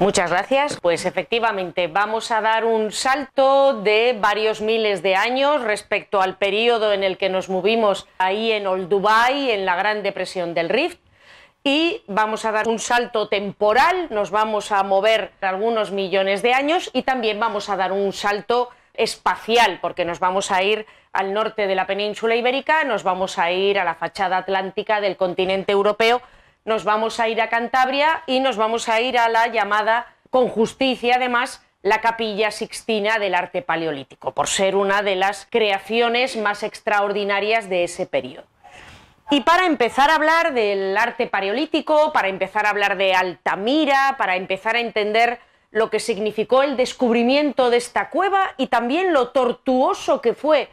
Muchas gracias. Pues efectivamente vamos a dar un salto de varios miles de años respecto al periodo en el que nos movimos ahí en Old Dubai, en la Gran Depresión del Rift. Y vamos a dar un salto temporal, nos vamos a mover algunos millones de años y también vamos a dar un salto espacial, porque nos vamos a ir al norte de la península ibérica, nos vamos a ir a la fachada atlántica del continente europeo nos vamos a ir a Cantabria y nos vamos a ir a la llamada, con justicia además, la capilla sixtina del arte paleolítico, por ser una de las creaciones más extraordinarias de ese periodo. Y para empezar a hablar del arte paleolítico, para empezar a hablar de Altamira, para empezar a entender lo que significó el descubrimiento de esta cueva y también lo tortuoso que fue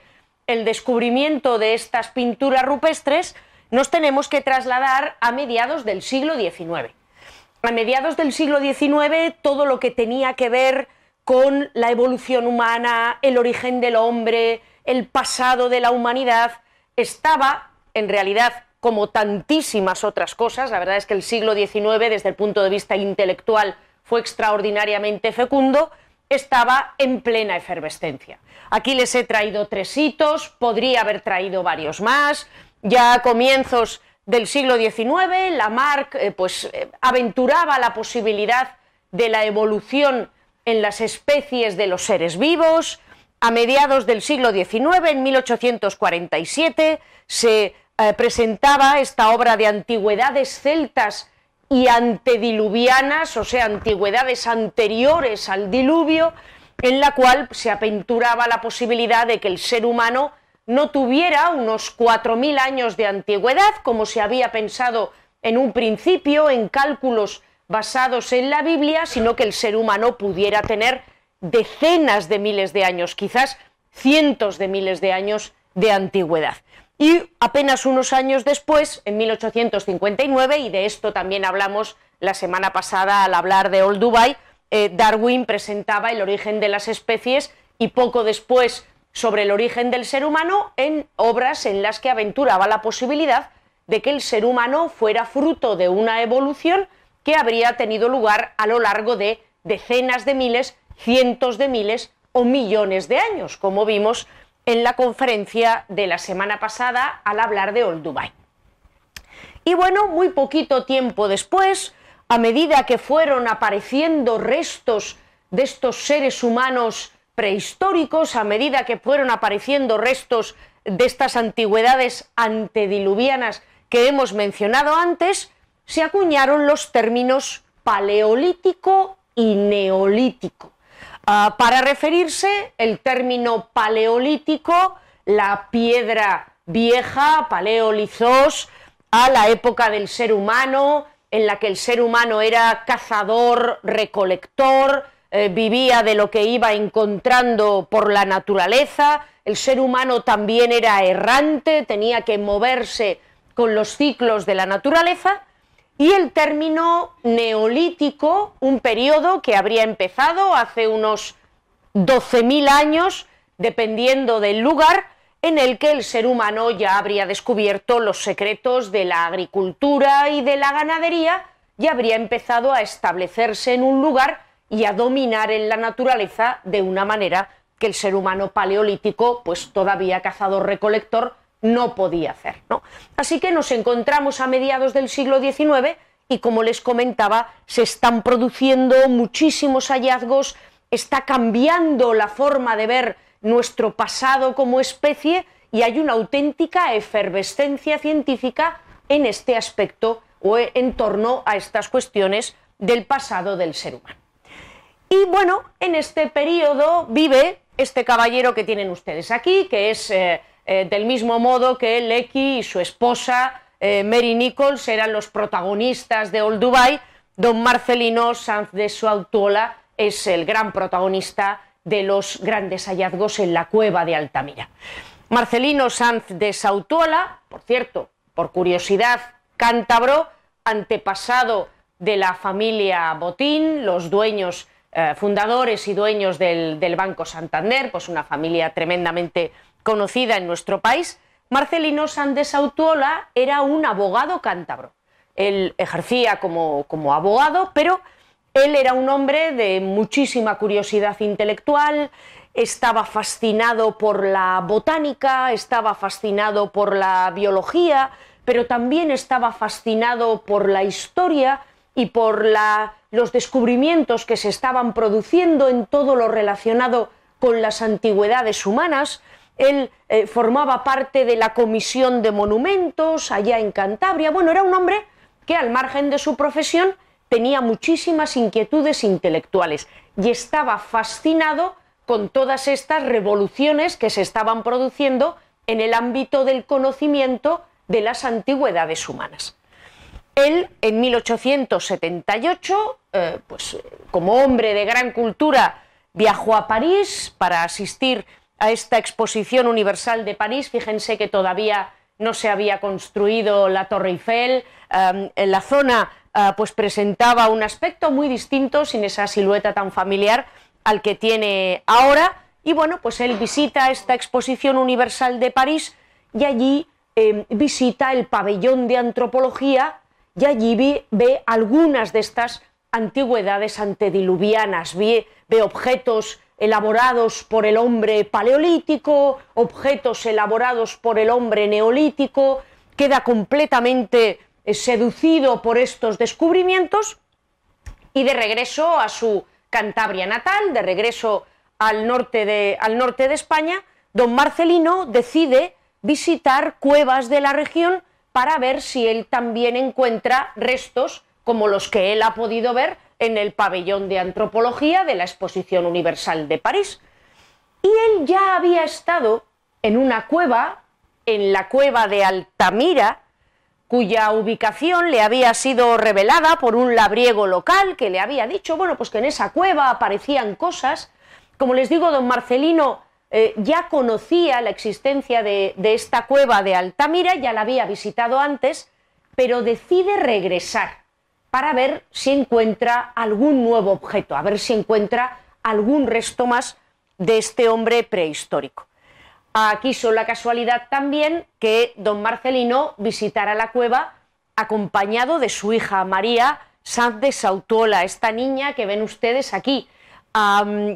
el descubrimiento de estas pinturas rupestres, nos tenemos que trasladar a mediados del siglo XIX. A mediados del siglo XIX todo lo que tenía que ver con la evolución humana, el origen del hombre, el pasado de la humanidad, estaba, en realidad, como tantísimas otras cosas, la verdad es que el siglo XIX, desde el punto de vista intelectual, fue extraordinariamente fecundo, estaba en plena efervescencia. Aquí les he traído tres hitos, podría haber traído varios más, ya a comienzos del siglo XIX, Lamarck eh, pues, eh, aventuraba la posibilidad de la evolución en las especies de los seres vivos. A mediados del siglo XIX, en 1847, se eh, presentaba esta obra de antigüedades celtas y antediluvianas, o sea, antigüedades anteriores al diluvio, en la cual se aventuraba la posibilidad de que el ser humano no tuviera unos 4.000 años de antigüedad, como se había pensado en un principio en cálculos basados en la Biblia, sino que el ser humano pudiera tener decenas de miles de años, quizás cientos de miles de años de antigüedad. Y apenas unos años después, en 1859, y de esto también hablamos la semana pasada al hablar de Old Dubai, eh, Darwin presentaba el origen de las especies y poco después sobre el origen del ser humano en obras en las que aventuraba la posibilidad de que el ser humano fuera fruto de una evolución que habría tenido lugar a lo largo de decenas de miles, cientos de miles o millones de años, como vimos en la conferencia de la semana pasada al hablar de Old Dubai. Y bueno, muy poquito tiempo después, a medida que fueron apareciendo restos de estos seres humanos prehistóricos, a medida que fueron apareciendo restos de estas antigüedades antediluvianas que hemos mencionado antes, se acuñaron los términos paleolítico y neolítico. Ah, para referirse, el término paleolítico, la piedra vieja, paleolizos, a la época del ser humano, en la que el ser humano era cazador, recolector, eh, vivía de lo que iba encontrando por la naturaleza, el ser humano también era errante, tenía que moverse con los ciclos de la naturaleza, y el término neolítico, un periodo que habría empezado hace unos 12.000 años, dependiendo del lugar, en el que el ser humano ya habría descubierto los secretos de la agricultura y de la ganadería y habría empezado a establecerse en un lugar y a dominar en la naturaleza de una manera que el ser humano paleolítico, pues todavía cazador-recolector, no podía hacer. Así que nos encontramos a mediados del siglo XIX y, como les comentaba, se están produciendo muchísimos hallazgos, está cambiando la forma de ver nuestro pasado como especie y hay una auténtica efervescencia científica en este aspecto o en torno a estas cuestiones del pasado del ser humano. Y bueno, en este periodo vive este caballero que tienen ustedes aquí, que es eh, eh, del mismo modo que Lecky y su esposa eh, Mary Nichols eran los protagonistas de Old Dubai, don Marcelino Sanz de Suautuola es el gran protagonista de los grandes hallazgos en la cueva de Altamira. Marcelino Sanz de Sautuola, por cierto, por curiosidad, cántabro, antepasado de la familia Botín, los dueños eh, fundadores y dueños del, Banco Santander, pues una familia tremendamente conocida en nuestro país, Marcelino Sandes Autuola era un abogado cántabro. Él ejercía como, abogado, pero Él era un hombre de muchísima curiosidad intelectual, estaba fascinado por la botánica, estaba fascinado por la biología, pero también estaba fascinado por la historia y por los descubrimientos que se estaban produciendo en todo lo relacionado con las antigüedades humanas. Él eh, formaba parte de la Comisión de Monumentos allá en Cantabria. Bueno, era un hombre que al margen de su profesión tenía muchísimas inquietudes intelectuales y estaba fascinado con todas estas revoluciones que se estaban produciendo en el ámbito del conocimiento de las antigüedades humanas. Él, en 1878, eh, pues, como hombre de gran cultura, viajó a París para asistir a esta exposición universal de París. Fíjense que todavía no se había construido la Torre Eiffel. en la zona eh, pues presentaba un aspecto muy distinto, sin esa silueta tan familiar al que tiene ahora. Y bueno, pues él visita esta exposición universal de París y allí em, visita el pabellón de antropología y allí ve, algunas de estas antigüedades antediluvianas, ve, objetos elaborados por el hombre paleolítico, objetos elaborados por el hombre neolítico, queda completamente eh, seducido por estos descubrimientos y de regreso a su Cantabria natal, de regreso al norte de, al norte de España, don Marcelino decide visitar cuevas de la región para ver si él también encuentra restos como los que él ha podido ver en el pabellón de antropología de la Exposición Universal de París. Y él ya había estado en una cueva, en la cueva de Altamira, cuya ubicación le había sido revelada por un labriego local que le había dicho, bueno, pues que en esa cueva aparecían cosas. Como les digo, don Marcelino eh, ya conocía la existencia de, de esta cueva de Altamira, ya la había visitado antes, pero decide regresar para ver si encuentra algún nuevo objeto, a ver si encuentra algún resto más de este hombre prehistórico. Aquí son la casualidad también que don Marcelino visitara la cueva acompañado de su hija María Sanz de Sautuola, esta niña que ven ustedes aquí,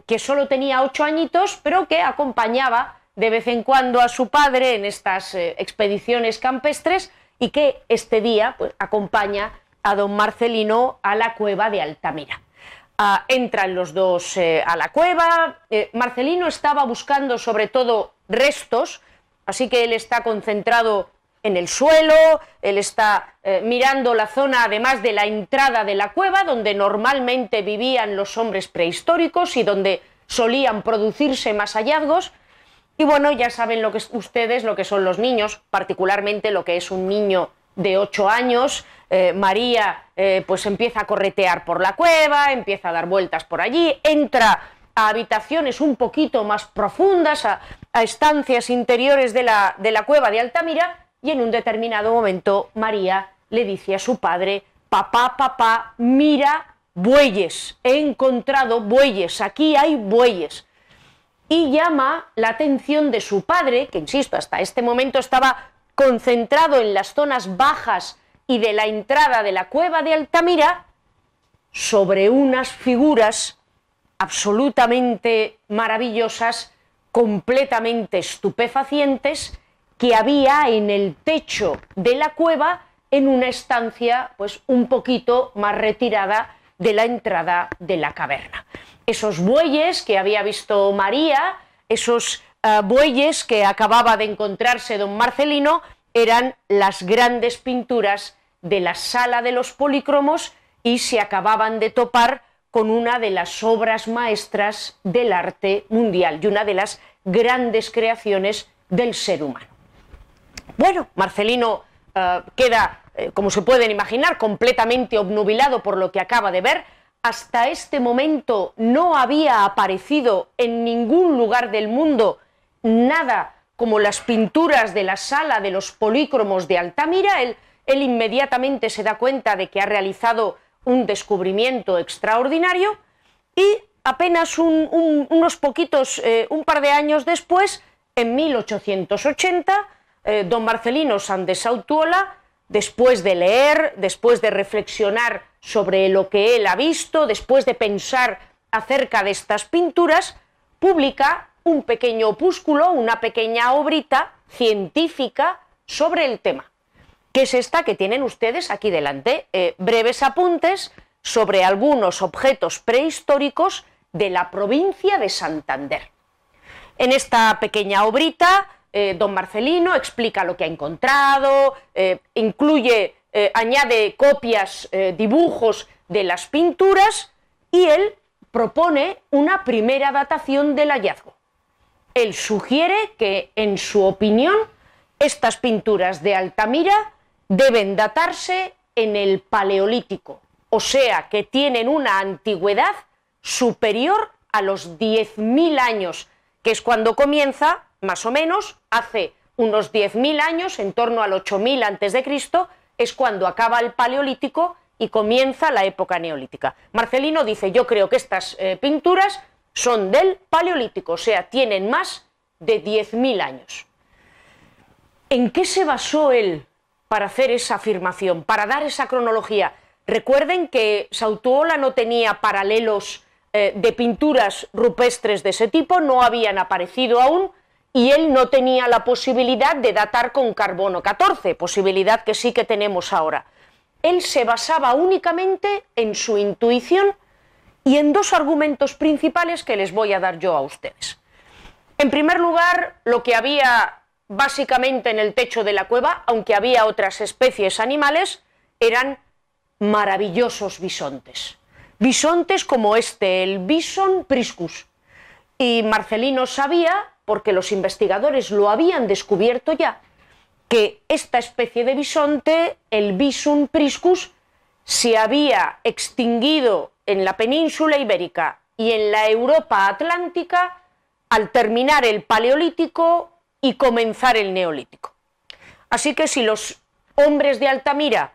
que solo tenía ocho añitos, pero que acompañaba de vez en cuando a su padre en estas eh, expediciones campestres y que este día pues, acompaña a don Marcelino a la cueva de Altamira. Ah, entran los dos eh, a la cueva. Eh, Marcelino estaba buscando sobre todo restos, así que él está concentrado en el suelo, él está eh, mirando la zona además de la entrada de la cueva, donde normalmente vivían los hombres prehistóricos y donde solían producirse más hallazgos. Y bueno, ya saben lo que ustedes lo que son los niños, particularmente lo que es un niño de ocho años, eh, María eh, pues empieza a corretear por la cueva, empieza a dar vueltas por allí, entra a habitaciones un poquito más profundas, a, estancias interiores de la, de la cueva de Altamira, y en un determinado momento María le dice a su padre, papá, papá, mira bueyes, he encontrado bueyes, aquí hay bueyes. Y llama la atención de su padre, que insisto, hasta este momento estaba concentrado en las zonas bajas y de la entrada de la cueva de Altamira, sobre unas figuras absolutamente maravillosas, completamente estupefacientes, que había en el techo de la cueva en una estancia pues un poquito más retirada de la entrada de la caverna. Esos bueyes que había visto María, esos eh, bueyes que acababa de encontrarse don Marcelino eran las grandes pinturas de la sala de los polícromos y se acababan de topar con una de las obras maestras del arte mundial y una de las grandes creaciones del ser humano. Bueno, Marcelino eh, queda, eh, como se pueden imaginar, completamente obnubilado por lo que acaba de ver, hasta este momento no había aparecido en ningún lugar del mundo nada como las pinturas de la sala de los polícromos de Altamira. Él, inmediatamente se da cuenta de que ha realizado un descubrimiento extraordinario y apenas unos poquitos, eh, un par de años después, en 1880, eh, don Marcelino San de Sautuola después de leer, después de reflexionar sobre lo que él ha visto, después de pensar acerca de estas pinturas, publica un pequeño opúsculo, una pequeña obrita científica sobre el tema, que es esta que tienen ustedes aquí delante, eh, breves apuntes sobre algunos objetos prehistóricos de la provincia de Santander. En esta pequeña obrita, eh, don Marcelino explica lo que ha encontrado, eh, incluye, añade copias, dibujos de las pinturas y él propone una primera datación del hallazgo. Él sugiere que, en su opinión, estas pinturas de Altamira deben datarse en el Paleolítico, o sea que tienen una antigüedad superior a los 10.000 años, que es cuando comienza, más o menos, hace unos 10.000 años, en torno al 8.000 a.C., es cuando acaba el Paleolítico y comienza la época neolítica. Marcelino dice, yo creo que estas eh, pinturas son del Paleolítico, o sea, tienen más de 10.000 años. ¿En qué se basó él para hacer esa afirmación, para dar esa cronología? Recuerden que Sautuola no tenía paralelos eh, de pinturas rupestres de ese tipo, no habían aparecido aún, y él no tenía la posibilidad de datar con carbono 14, posibilidad que sí que tenemos ahora él se basaba únicamente en su intuición y en dos argumentos principales que les voy a dar yo a ustedes. En primer lugar, lo que había básicamente en el techo de la cueva, aunque había otras especies animales, eran maravillosos bisontes. Bisontes como este, el bison priscus. Y Marcelino sabía, porque los investigadores lo habían descubierto ya, que esta especie de bisonte, el Bisum priscus, se había extinguido en la península ibérica y en la Europa atlántica al terminar el Paleolítico y comenzar el Neolítico. Así que si los hombres de Altamira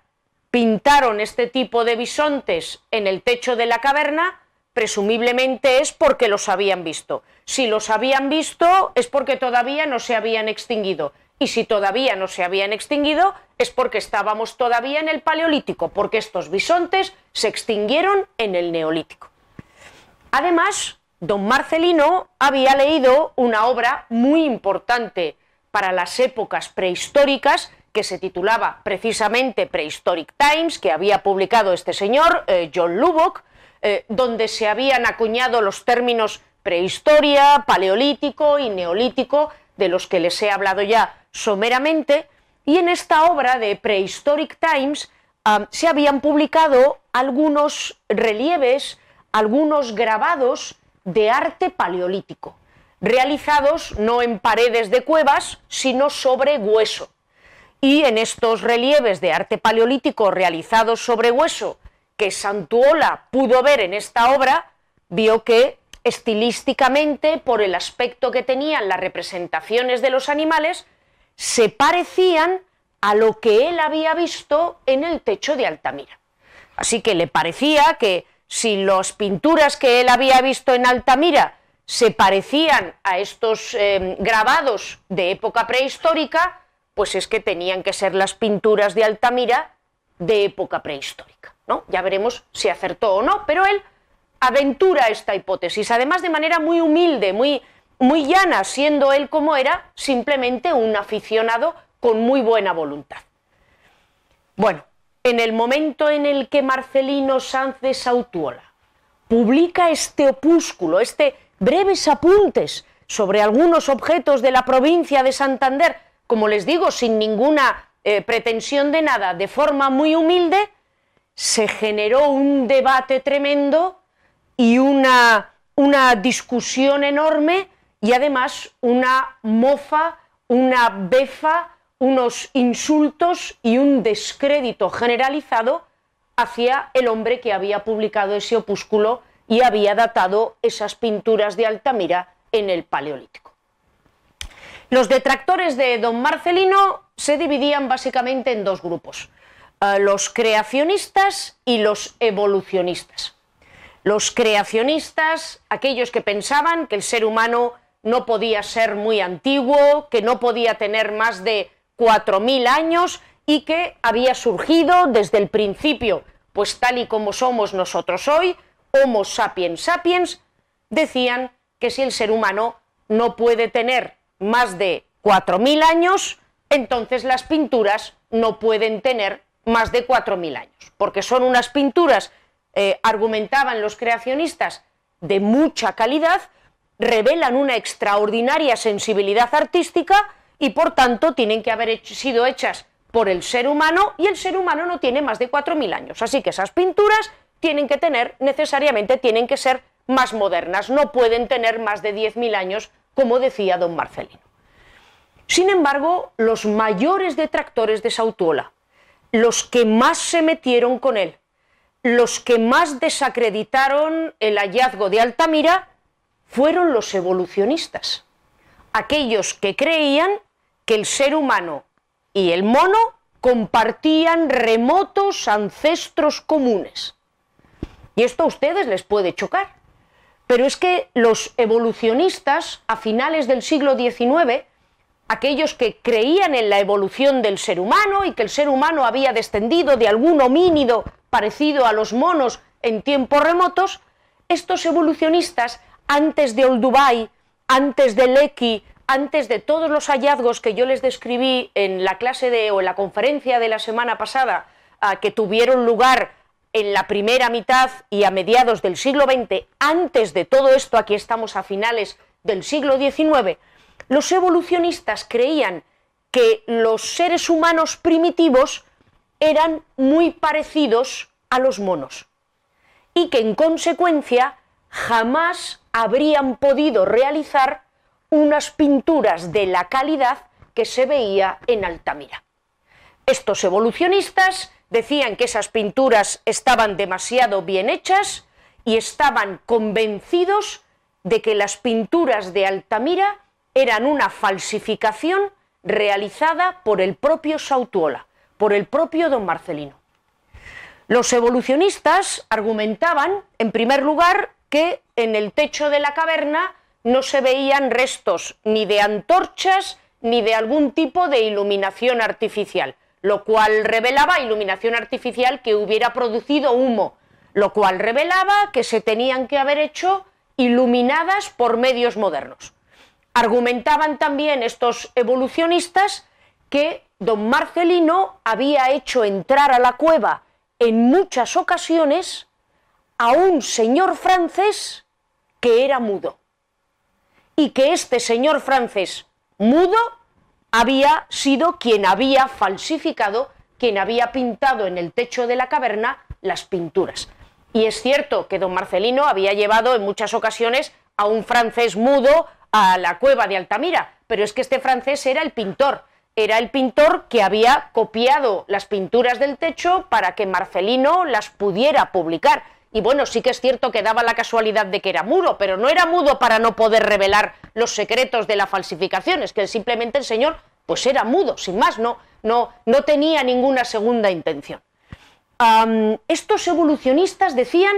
pintaron este tipo de bisontes en el techo de la caverna, presumiblemente es porque los habían visto. Si los habían visto es porque todavía no se habían extinguido y si todavía no se habían extinguido es porque estábamos todavía en el Paleolítico, porque estos bisontes se extinguieron en el Neolítico. Además, don Marcelino había leído una obra muy importante para las épocas prehistóricas que se titulaba precisamente Prehistoric Times, que había publicado este señor, eh, John Lubbock, eh, donde se habían acuñado los términos prehistoria, paleolítico y neolítico, de los que les he hablado ya someramente, y en esta obra de Prehistoric Times ah, se habían publicado algunos relieves, algunos grabados de arte paleolítico, realizados no en paredes de cuevas, sino sobre hueso. Y en estos relieves de arte paleolítico realizados sobre hueso que Santuola pudo ver en esta obra, vio que estilísticamente, por el aspecto que tenían las representaciones de los animales, se parecían a lo que él había visto en el techo de Altamira. Así que le parecía que si las pinturas que él había visto en Altamira se parecían a estos eh, grabados de época prehistórica, pues es que tenían que ser las pinturas de Altamira de época prehistórica. ¿no? Ya veremos si acertó o no, pero él aventura esta hipótesis, además de manera muy humilde, muy, muy llana, siendo él como era, simplemente un aficionado con muy buena voluntad. Bueno, en el momento en el que Marcelino Sanz de Sautuola publica este opúsculo, este breves apuntes sobre algunos objetos de la provincia de Santander, como les digo, sin ninguna eh, pretensión de nada, de forma muy humilde, se generó un debate tremendo y una, una discusión enorme y además una mofa, una befa, unos insultos y un descrédito generalizado hacia el hombre que había publicado ese opúsculo y había datado esas pinturas de Altamira en el Paleolítico. Los detractores de don Marcelino se dividían básicamente en dos grupos, eh, los creacionistas y los evolucionistas. Los creacionistas, aquellos que pensaban que el ser humano no podía ser muy antiguo, que no podía tener más de 4.000 años y que había surgido desde el principio, pues tal y como somos nosotros hoy, Homo sapiens sapiens, decían que si el ser humano no puede tener más de 4.000 años, entonces las pinturas no pueden tener más de 4.000 años, porque son unas pinturas, eh, argumentaban los creacionistas, de mucha calidad, revelan una extraordinaria sensibilidad artística y por tanto tienen que haber sido hechas por el ser humano y el ser humano no tiene más de 4.000 años. Así que esas pinturas tienen que tener, necesariamente tienen que ser más modernas, no pueden tener más de 10.000 años, como decía don Marcelino. Sin embargo, los mayores detractores de Sautuola, los que más se metieron con él, los que más desacreditaron el hallazgo de Altamira, fueron los evolucionistas, aquellos que creían que el ser humano y el mono compartían remotos ancestros comunes. Y esto a ustedes les puede chocar, pero es que los evolucionistas a finales del siglo XIX aquellos que creían en la evolución del ser humano y que el ser humano había descendido de algún homínido parecido a los monos en tiempos remotos, estos evolucionistas, antes de Olduvai, antes de Lecky, antes de todos los hallazgos que yo les describí en la clase de o en la conferencia de la semana pasada, que tuvieron lugar en la primera mitad y a mediados del siglo XX, antes de todo esto, aquí estamos a finales del siglo XIX, los evolucionistas creían que los seres humanos primitivos eran muy parecidos a los monos y que en consecuencia jamás habrían podido realizar unas pinturas de la calidad que se veía en Altamira. Estos evolucionistas decían que esas pinturas estaban demasiado bien hechas y estaban convencidos de que las pinturas de Altamira eran una falsificación realizada por el propio Sautuola, por el propio don Marcelino. Los evolucionistas argumentaban, en primer lugar, que en el techo de la caverna no se veían restos ni de antorchas ni de algún tipo de iluminación artificial, lo cual revelaba iluminación artificial que hubiera producido humo, lo cual revelaba que se tenían que haber hecho iluminadas por medios modernos. Argumentaban también estos evolucionistas que don Marcelino había hecho entrar a la cueva en muchas ocasiones a un señor francés que era mudo y que este señor francés mudo había sido quien había falsificado, quien había pintado en el techo de la caverna las pinturas. Y es cierto que don Marcelino había llevado en muchas ocasiones a un francés mudo a la cueva de Altamira, pero es que este francés era el pintor, era el pintor que había copiado las pinturas del techo para que Marcelino las pudiera publicar. Y bueno, sí que es cierto que daba la casualidad de que era mudo, pero no era mudo para no poder revelar los secretos de la falsificación, es que simplemente el señor pues era mudo, sin más, no, no, no tenía ninguna segunda intención. estos evolucionistas decían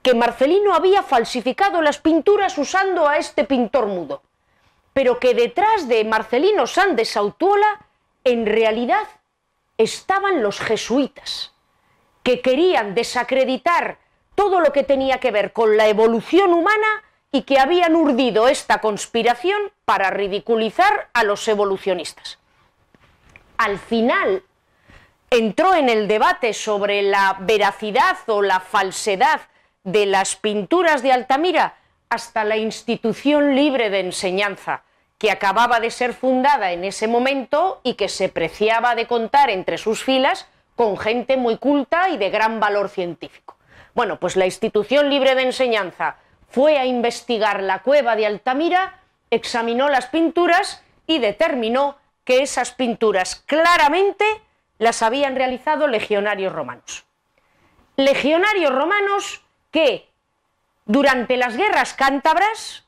que Marcelino había falsificado las pinturas usando a este pintor mudo, pero que detrás de Marcelino San de Sautuola en realidad estaban los jesuitas, que querían desacreditar todo lo que tenía que ver con la evolución humana y que habían urdido esta conspiración para ridiculizar a los evolucionistas. Al final entró en el debate sobre la veracidad o la falsedad de las pinturas de Altamira hasta la institución libre de enseñanza, que acababa de ser fundada en ese momento y que se preciaba de contar entre sus filas con gente muy culta y de gran valor científico. Bueno, pues la institución libre de enseñanza fue a investigar la cueva de Altamira, examinó las pinturas y determinó que esas pinturas claramente las habían realizado legionarios romanos. Legionarios romanos que durante las guerras cántabras,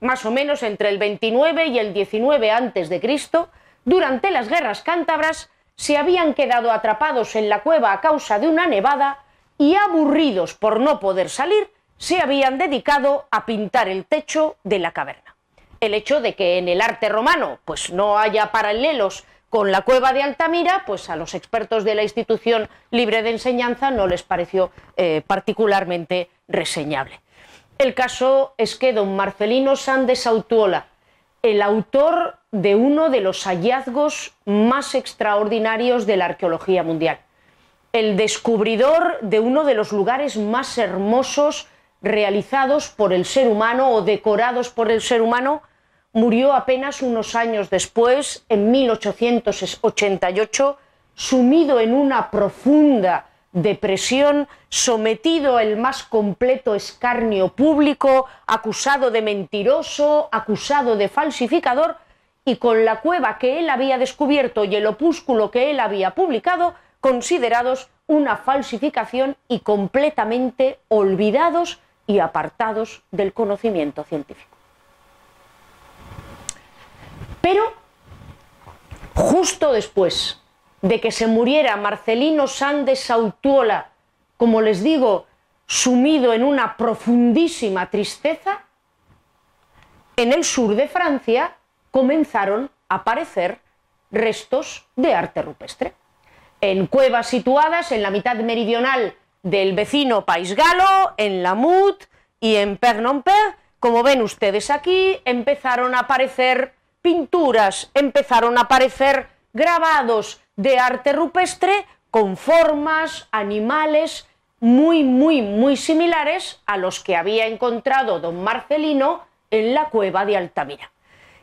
más o menos entre el 29 y el 19 antes de Cristo, durante las guerras cántabras se habían quedado atrapados en la cueva a causa de una nevada y aburridos por no poder salir, se habían dedicado a pintar el techo de la caverna. El hecho de que en el arte romano pues no haya paralelos con la cueva de Altamira, pues a los expertos de la institución libre de enseñanza no les pareció eh, particularmente reseñable. El caso es que don Marcelino Sandes Autuola, el autor de uno de los hallazgos más extraordinarios de la arqueología mundial, el descubridor de uno de los lugares más hermosos realizados por el ser humano o decorados por el ser humano, murió apenas unos años después, en 1888, sumido en una profunda depresión, sometido al más completo escarnio público, acusado de mentiroso, acusado de falsificador, y con la cueva que él había descubierto y el opúsculo que él había publicado, considerados una falsificación y completamente olvidados y apartados del conocimiento científico. Pero justo después de que se muriera Marcelino Sandes Sautuola, como les digo, sumido en una profundísima tristeza, en el sur de Francia comenzaron a aparecer restos de arte rupestre. En cuevas situadas en la mitad meridional del vecino país galo, en Lamut y en Père como ven ustedes aquí, empezaron a aparecer pinturas, empezaron a aparecer grabados de arte rupestre con formas, animales muy, muy, muy similares a los que había encontrado don Marcelino en la cueva de Altamira.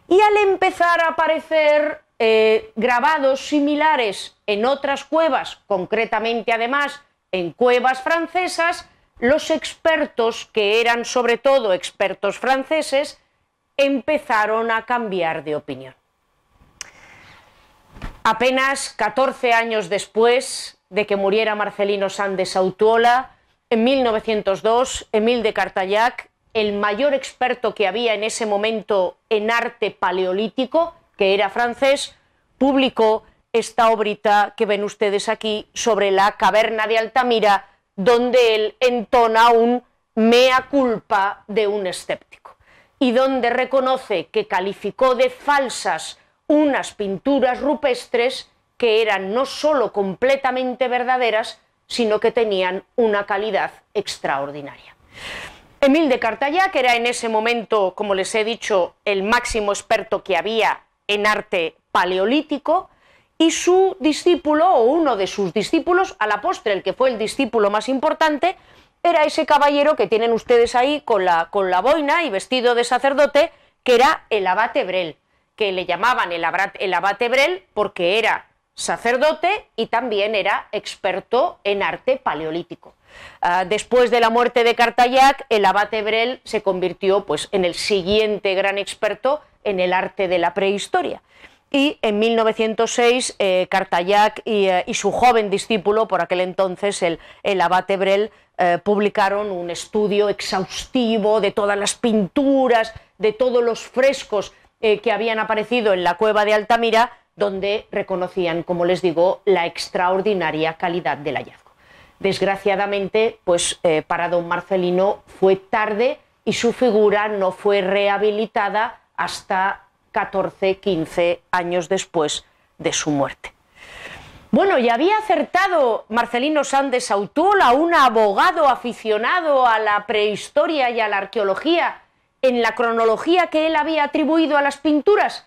Y al empezar a aparecer eh, grabados similares en otras cuevas, concretamente además en cuevas francesas, los expertos, que eran sobre todo expertos franceses, empezaron a cambiar de opinión. Apenas 14 años después de que muriera Marcelino Sandes Autuola, en 1902, Emile de Cartayac, el mayor experto que había en ese momento en arte paleolítico, que era francés, publicó esta obrita que ven ustedes aquí sobre la caverna de Altamira, donde él entona un mea culpa de un escéptico y donde reconoce que calificó de falsas unas pinturas rupestres que eran no sólo completamente verdaderas, sino que tenían una calidad extraordinaria. Emile de Cartayac era en ese momento, como les he dicho, el máximo experto que había en arte paleolítico, y su discípulo, o uno de sus discípulos, a la postre, el que fue el discípulo más importante, era ese caballero que tienen ustedes ahí con la, con la boina y vestido de sacerdote, que era el abate Brel, que le llamaban el, el abate Brel porque era sacerdote y también era experto en arte paleolítico. Ah, después de la muerte de Cartayac, el abate Brel se convirtió pues, en el siguiente gran experto en el arte de la prehistoria y en 1906 eh, Cartayac eh, y, su joven discípulo, por aquel entonces el, el abate Brel, eh, publicaron un estudio exhaustivo de todas las pinturas, de todos los frescos que habían aparecido en la cueva de Altamira, donde reconocían, como les digo, la extraordinaria calidad del hallazgo. Desgraciadamente, pues para don Marcelino fue tarde y su figura no fue rehabilitada hasta 14, 15 años después de su muerte. Bueno, y había acertado Marcelino Sandes Autuola, un abogado aficionado a la prehistoria y a la arqueología, en la cronología que él había atribuido a las pinturas.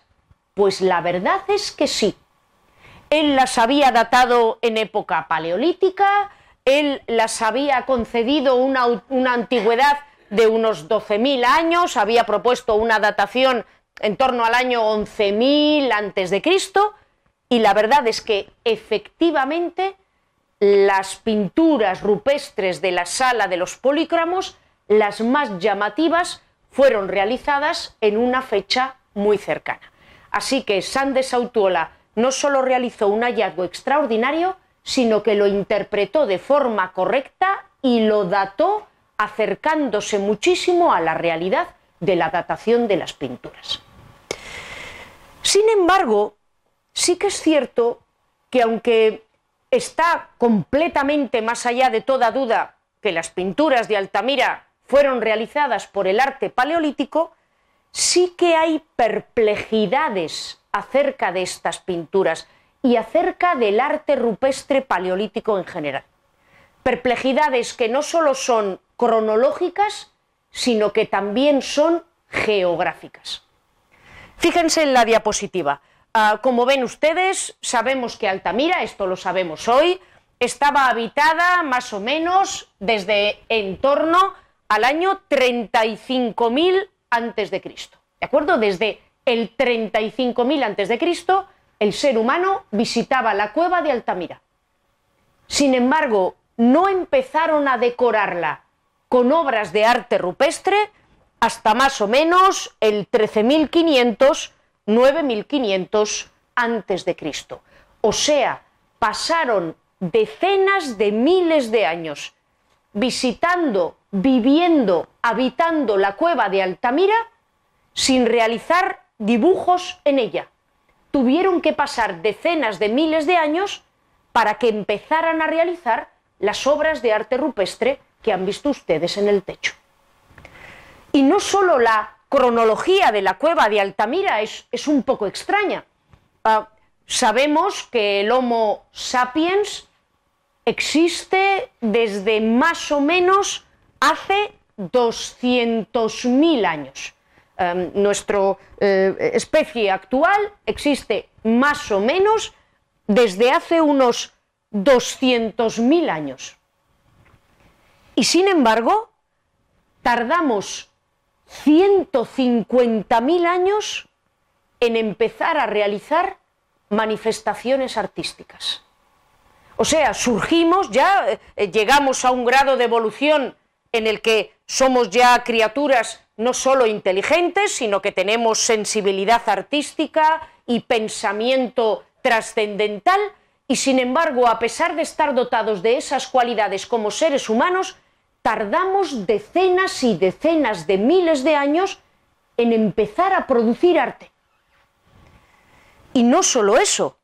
Pues la verdad es que sí. Él las había datado en época paleolítica, él las había concedido una antigüedad de unos 12.000 años, había propuesto una datación en torno al año 11.000 antes de Cristo y la verdad es que efectivamente las pinturas rupestres de la sala de los polícramos, las más llamativas, fueron realizadas en una fecha muy cercana. Así que Sandes Autuola no solo realizó un hallazgo extraordinario, sino que lo interpretó de forma correcta y lo dató acercándose muchísimo a la realidad de la datación de las pinturas. Sin embargo, sí que es cierto que aunque está completamente más allá de toda duda que las pinturas de Altamira fueron realizadas por el arte paleolítico, sí que hay perplejidades acerca de estas pinturas y acerca del arte rupestre paleolítico en general. Perplejidades que no solo son cronológicas, sino que también son geográficas. Fíjense en la diapositiva. Ah, como ven ustedes, sabemos que Altamira, esto lo sabemos hoy, estaba habitada más o menos desde en torno al año 35.000 antes de Cristo. ¿De acuerdo? Desde el 35.000 antes de Cristo, el ser humano visitaba la cueva de Altamira. Sin embargo, no empezaron a decorarla con obras de arte rupestre hasta más o menos el 13.500, 9.500 antes de Cristo. O sea, pasaron decenas de miles de años visitando, viviendo, habitando la cueva de Altamira sin realizar dibujos en ella. Tuvieron que pasar decenas de miles de años para que empezaran a realizar las obras de arte rupestre que han visto ustedes en el techo. Y no solo la cronología de la cueva de Altamira es, un poco extraña. Ah, sabemos que el Homo sapiens existe desde más o menos hace 200.000 años. Em, nuestra eh, especie actual existe más o menos desde hace unos 200.000 años. Y sin embargo, tardamos 150.000 años en empezar a realizar manifestaciones artísticas. O sea, surgimos, ya eh, llegamos a un grado de evolución en el que somos ya criaturas no solo inteligentes, sino que tenemos sensibilidad artística y pensamiento trascendental, y sin embargo, a pesar de estar dotados de esas cualidades como seres humanos, tardamos decenas y decenas de miles de años en empezar a producir arte. Y no solo eso,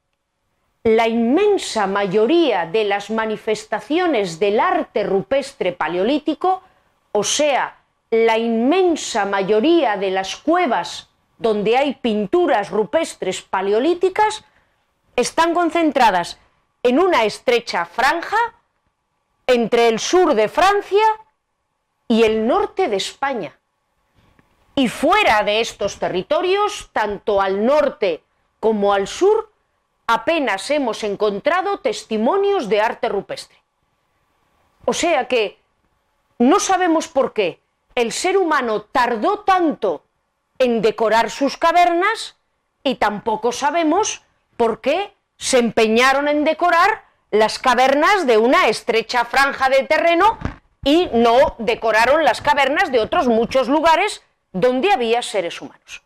la inmensa mayoría de las manifestaciones del arte rupestre paleolítico, o sea, la inmensa mayoría de las cuevas donde hay pinturas rupestres paleolíticas, están concentradas en una estrecha franja entre el sur de Francia y el norte de España. Y fuera de estos territorios, tanto al norte como al sur, apenas hemos encontrado testimonios de arte rupestre. O sea que no sabemos por qué el ser humano tardó tanto en decorar sus cavernas y tampoco sabemos por qué se empeñaron en decorar las cavernas de una estrecha franja de terreno y no decoraron las cavernas de otros muchos lugares donde había seres humanos.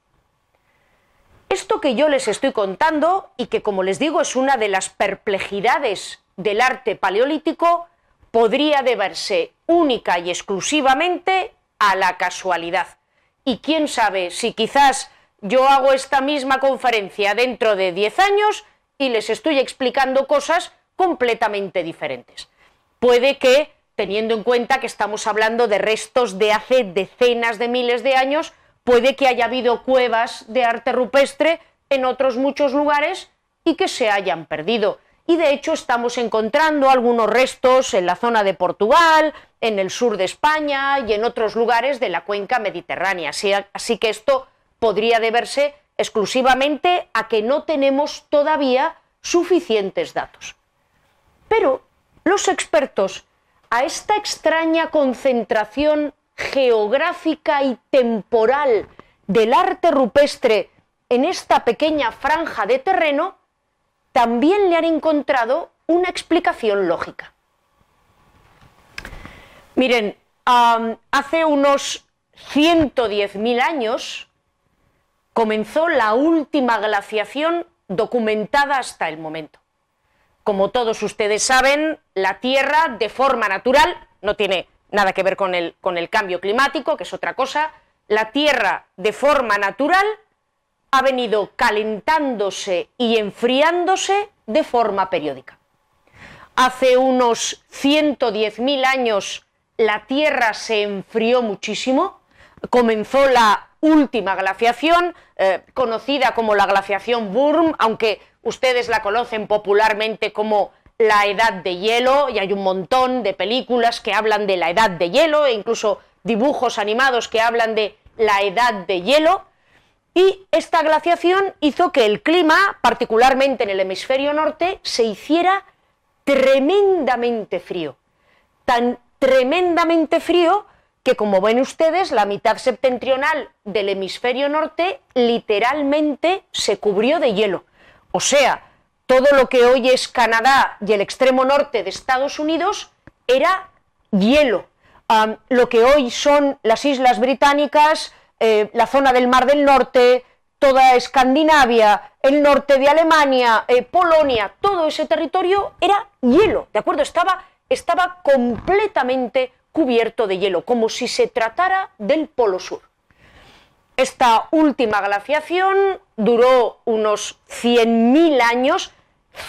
Esto que yo les estoy contando y que como les digo es una de las perplejidades del arte paleolítico, podría deberse única y exclusivamente a la casualidad. Y quién sabe si quizás yo hago esta misma conferencia dentro de 10 años y les estoy explicando cosas completamente diferentes. Puede que, teniendo en cuenta que estamos hablando de restos de hace decenas de miles de años, puede que haya habido cuevas de arte rupestre en otros muchos lugares y que se hayan perdido. Y de hecho estamos encontrando algunos restos en la zona de Portugal, en el sur de España y en otros lugares de la cuenca mediterránea. Así, así que esto podría deberse exclusivamente a que no tenemos todavía suficientes datos. Pero los expertos a esta extraña concentración geográfica y temporal del arte rupestre en esta pequeña franja de terreno, también le han encontrado una explicación lógica. Miren, hace unos 110.000 años comenzó la última glaciación documentada hasta el momento. Como todos ustedes saben, la Tierra de forma natural, no tiene nada que ver con el, cambio climático, que es otra cosa, la Tierra de forma natural ha venido calentándose y enfriándose de forma periódica. Hace unos 110.000 años la Tierra se enfrió muchísimo, comenzó la última glaciación, eh, conocida como la glaciación Burm, aunque ustedes la conocen popularmente como la edad de hielo, y hay un montón de películas que hablan de la edad de hielo, e incluso dibujos animados que hablan de la edad de hielo, y esta glaciación hizo que el clima, particularmente en el hemisferio norte, se hiciera tremendamente frío. Tan tremendamente frío que, como ven ustedes, la mitad septentrional del hemisferio norte literalmente se cubrió de hielo. O sea, todo lo que hoy es Canadá y el extremo norte de Estados Unidos era hielo. lo que hoy son las islas británicas, eh, la zona del Mar del Norte, toda Escandinavia, el norte de Alemania, eh, Polonia, todo ese territorio era hielo, ¿de acuerdo? Estaba, estaba completamente cubierto de hielo, como si se tratara del Polo Sur. Esta última glaciación duró unos 100.000 años,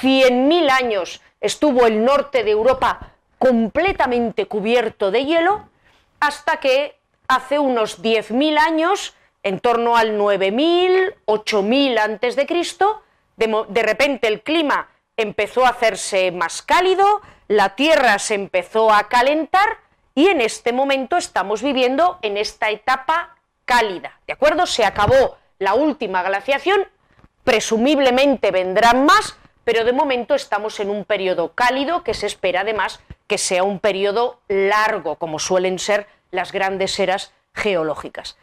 100.000 años estuvo el norte de Europa completamente cubierto de hielo, hasta que hace unos 10.000 años en torno al 9000, 8000 antes de Cristo, de repente el clima empezó a hacerse más cálido, la Tierra se empezó a calentar y en este momento estamos viviendo en esta etapa cálida, ¿de acuerdo? Se acabó la última glaciación, presumiblemente vendrán más, pero de momento estamos en un periodo cálido que se espera además que sea un periodo largo, como suelen ser las grandes eras geológicas.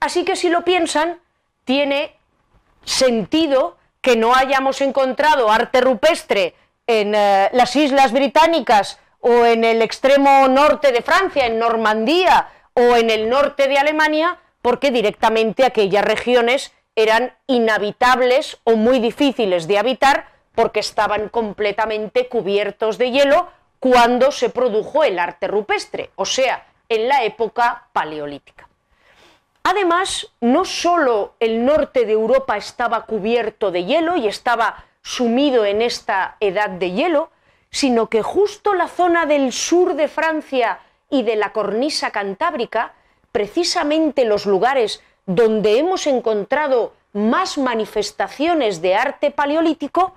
Así que si lo piensan, tiene sentido que no hayamos encontrado arte rupestre en eh, las Islas Británicas o en el extremo norte de Francia, en Normandía o en el norte de Alemania, porque directamente aquellas regiones eran inhabitables o muy difíciles de habitar porque estaban completamente cubiertos de hielo cuando se produjo el arte rupestre, o sea, en la época paleolítica. Además, no solo el norte de Europa estaba cubierto de hielo y estaba sumido en esta edad de hielo, sino que justo la zona del sur de Francia y de la cornisa cantábrica, precisamente los lugares donde hemos encontrado más manifestaciones de arte paleolítico,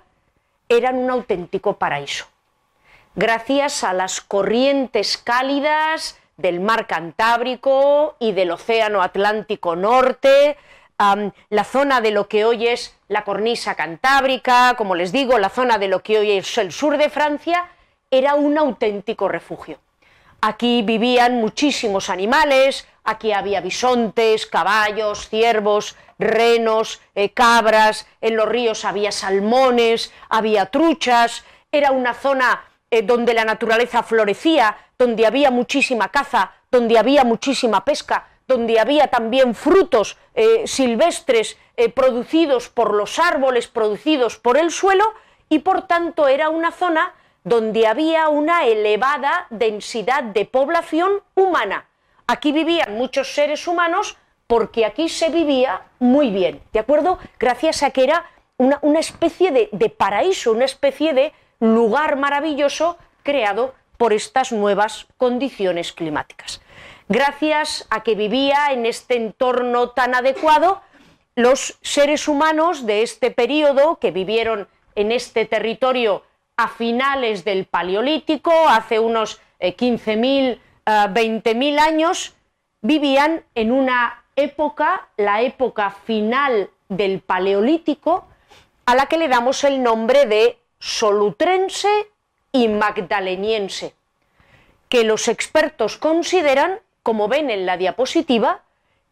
eran un auténtico paraíso. Gracias a las corrientes cálidas, del mar Cantábrico y del Océano Atlántico Norte, la zona de lo que hoy es la cornisa cantábrica, como les digo, la zona de lo que hoy es el sur de Francia, era un auténtico refugio. Aquí vivían muchísimos animales, aquí había bisontes, caballos, ciervos, renos, eh, cabras, en los ríos había salmones, había truchas, era una zona eh, donde la naturaleza florecía, donde había muchísima caza, donde había muchísima pesca, donde había también frutos eh, silvestres producidos por los árboles, producidos por el suelo, y por tanto era una zona donde había una elevada densidad de población humana. Aquí vivían muchos seres humanos porque aquí se vivía muy bien, ¿de acuerdo? Gracias a que era una, especie de paraíso, una especie de lugar maravilloso creado por estas nuevas condiciones climáticas. Gracias a que vivía en este entorno tan adecuado, los seres humanos de este periodo que vivieron en este territorio a finales del Paleolítico, hace unos 15.000, eh, 20.000 eh, años, vivían en una época, la época final del Paleolítico, a la que le damos el nombre de solutrense y magdaleniense, que los expertos consideran, como ven en la diapositiva,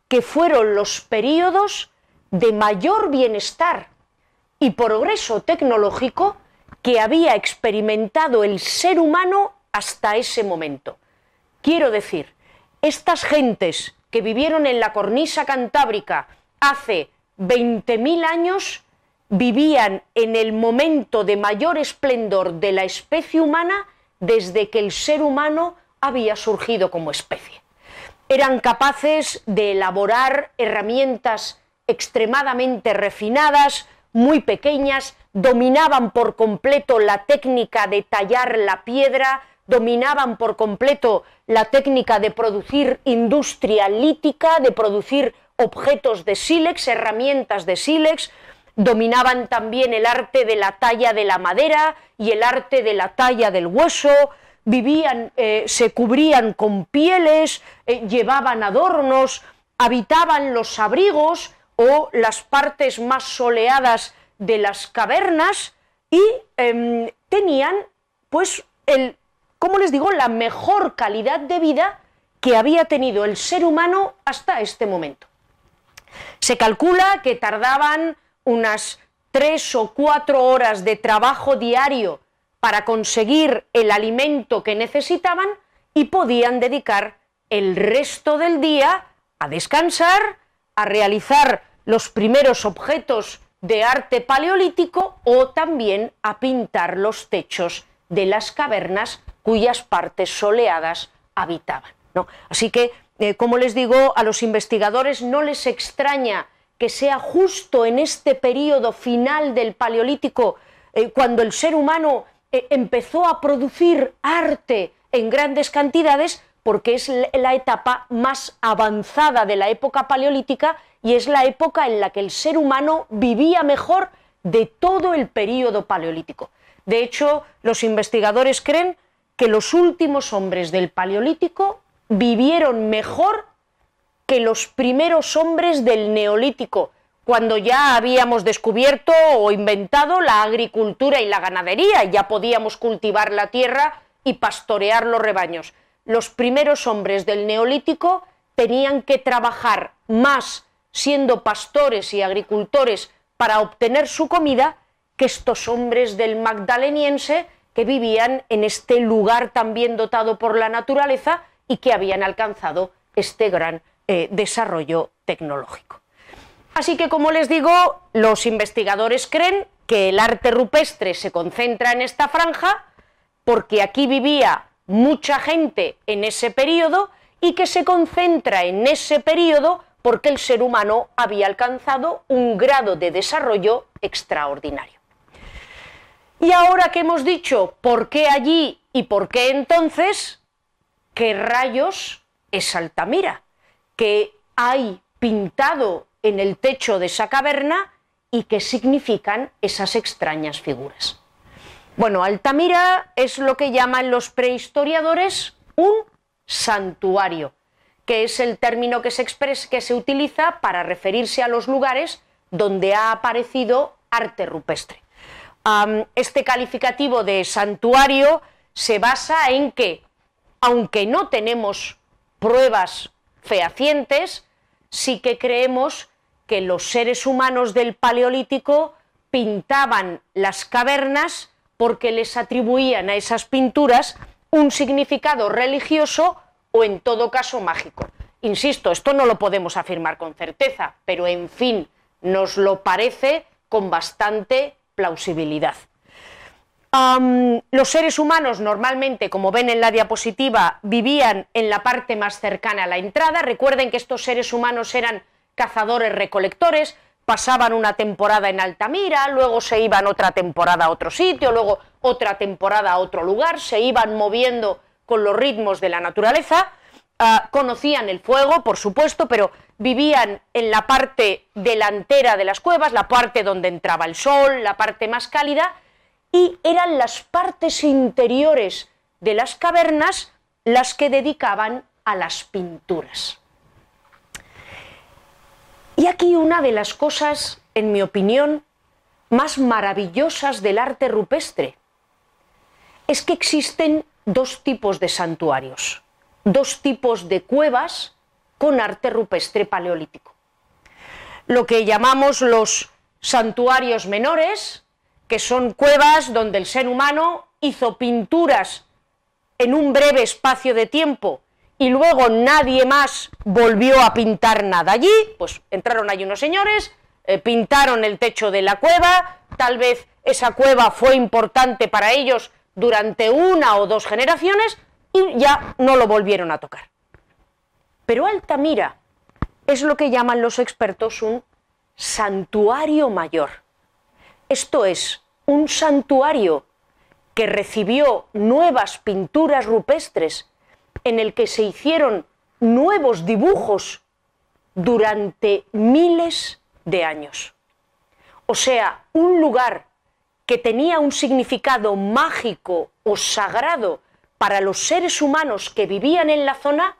que fueron los periodos de mayor bienestar y progreso tecnológico que había experimentado el ser humano hasta ese momento. Quiero decir, estas gentes que vivieron en la cornisa cantábrica hace 20.000 años vivían en el momento de mayor esplendor de la especie humana desde que el ser humano había surgido como especie. Eran capaces de elaborar herramientas extremadamente refinadas, muy pequeñas, dominaban por completo la técnica de tallar la piedra, dominaban por completo la técnica de producir industria lítica, de producir objetos de sílex, herramientas de sílex, dominaban también el arte de la talla de la madera y el arte de la talla del hueso, vivían, eh, se cubrían con pieles, eh, llevaban adornos, habitaban los abrigos o las partes más soleadas de las cavernas y em, tenían, pues, el, como les digo, la mejor calidad de vida que había tenido el ser humano hasta este momento. Se calcula que tardaban unas tres o cuatro horas de trabajo diario para conseguir el alimento que necesitaban y podían dedicar el resto del día a descansar, a realizar los primeros objetos de arte paleolítico o también a pintar los techos de las cavernas cuyas partes soleadas habitaban. Así que, eh, como les digo, a los investigadores no les extraña que sea justo en este periodo final del Paleolítico, eh, cuando el ser humano eh, empezó a producir arte en grandes cantidades, porque es la etapa más avanzada de la época paleolítica y es la época en la que el ser humano vivía mejor de todo el periodo paleolítico. De hecho, los investigadores creen que los últimos hombres del Paleolítico vivieron mejor que los primeros hombres del Neolítico, cuando ya habíamos descubierto o inventado la agricultura y la ganadería, ya podíamos cultivar la tierra y pastorear los rebaños. Los primeros hombres del Neolítico tenían que trabajar más siendo pastores y agricultores para obtener su comida que estos hombres del Magdaleniense que vivían en este lugar tan bien dotado por la naturaleza y que habían alcanzado este gran eh, desarrollo tecnológico. Así que, como les digo, los investigadores creen que el arte rupestre se concentra en esta franja porque aquí vivía mucha gente en ese periodo y que se concentra en ese periodo porque el ser humano había alcanzado un grado de desarrollo extraordinario. Y ahora que hemos dicho por qué allí y por qué entonces, ¿qué rayos es Altamira? ¿Qué hay pintado en el techo de esa caverna y qué significan esas extrañas figuras. Bueno, Altamira es lo que llaman los prehistoriadores un santuario, que es el término que se, que se utiliza para referirse a los lugares donde ha aparecido arte rupestre este calificativo de santuario se basa en que, aunque no tenemos pruebas fehacientes, sí que creemos que los seres humanos del Paleolítico pintaban las cavernas porque les atribuían a esas pinturas un significado religioso o en todo caso mágico. Insisto, esto no lo podemos afirmar con certeza, pero en fin, nos lo parece con bastante plausibilidad. los seres humanos normalmente, como ven en la diapositiva, vivían en la parte más cercana a la entrada. Recuerden que estos seres humanos eran cazadores recolectores, pasaban una temporada en Altamira, luego se iban otra temporada a otro sitio, luego otra temporada a otro lugar, se iban moviendo con los ritmos de la naturaleza, ah, conocían el fuego, por supuesto, pero vivían en la parte delantera de las cuevas, la parte donde entraba el sol, la parte más cálida, y eran las partes interiores de las cavernas las que dedicaban a las pinturas. Y aquí una de las cosas, en mi opinión, más maravillosas del arte rupestre es que existen dos tipos de santuarios, dos tipos de cuevas con arte rupestre paleolítico. Lo que llamamos los santuarios menores, que son cuevas donde el ser humano hizo pinturas en un breve espacio de tiempo y luego nadie más volvió a pintar nada allí, pues entraron allí unos señores, eh, pintaron el techo de la cueva, tal vez esa cueva fue importante para ellos durante una o dos generaciones y ya no lo volvieron a tocar. Pero Altamira es lo que llaman los expertos un santuario mayor. Esto es, un santuario que recibió nuevas pinturas rupestres en el que se hicieron nuevos dibujos durante miles de años. O sea, un lugar que tenía un significado mágico o sagrado para los seres humanos que vivían en la zona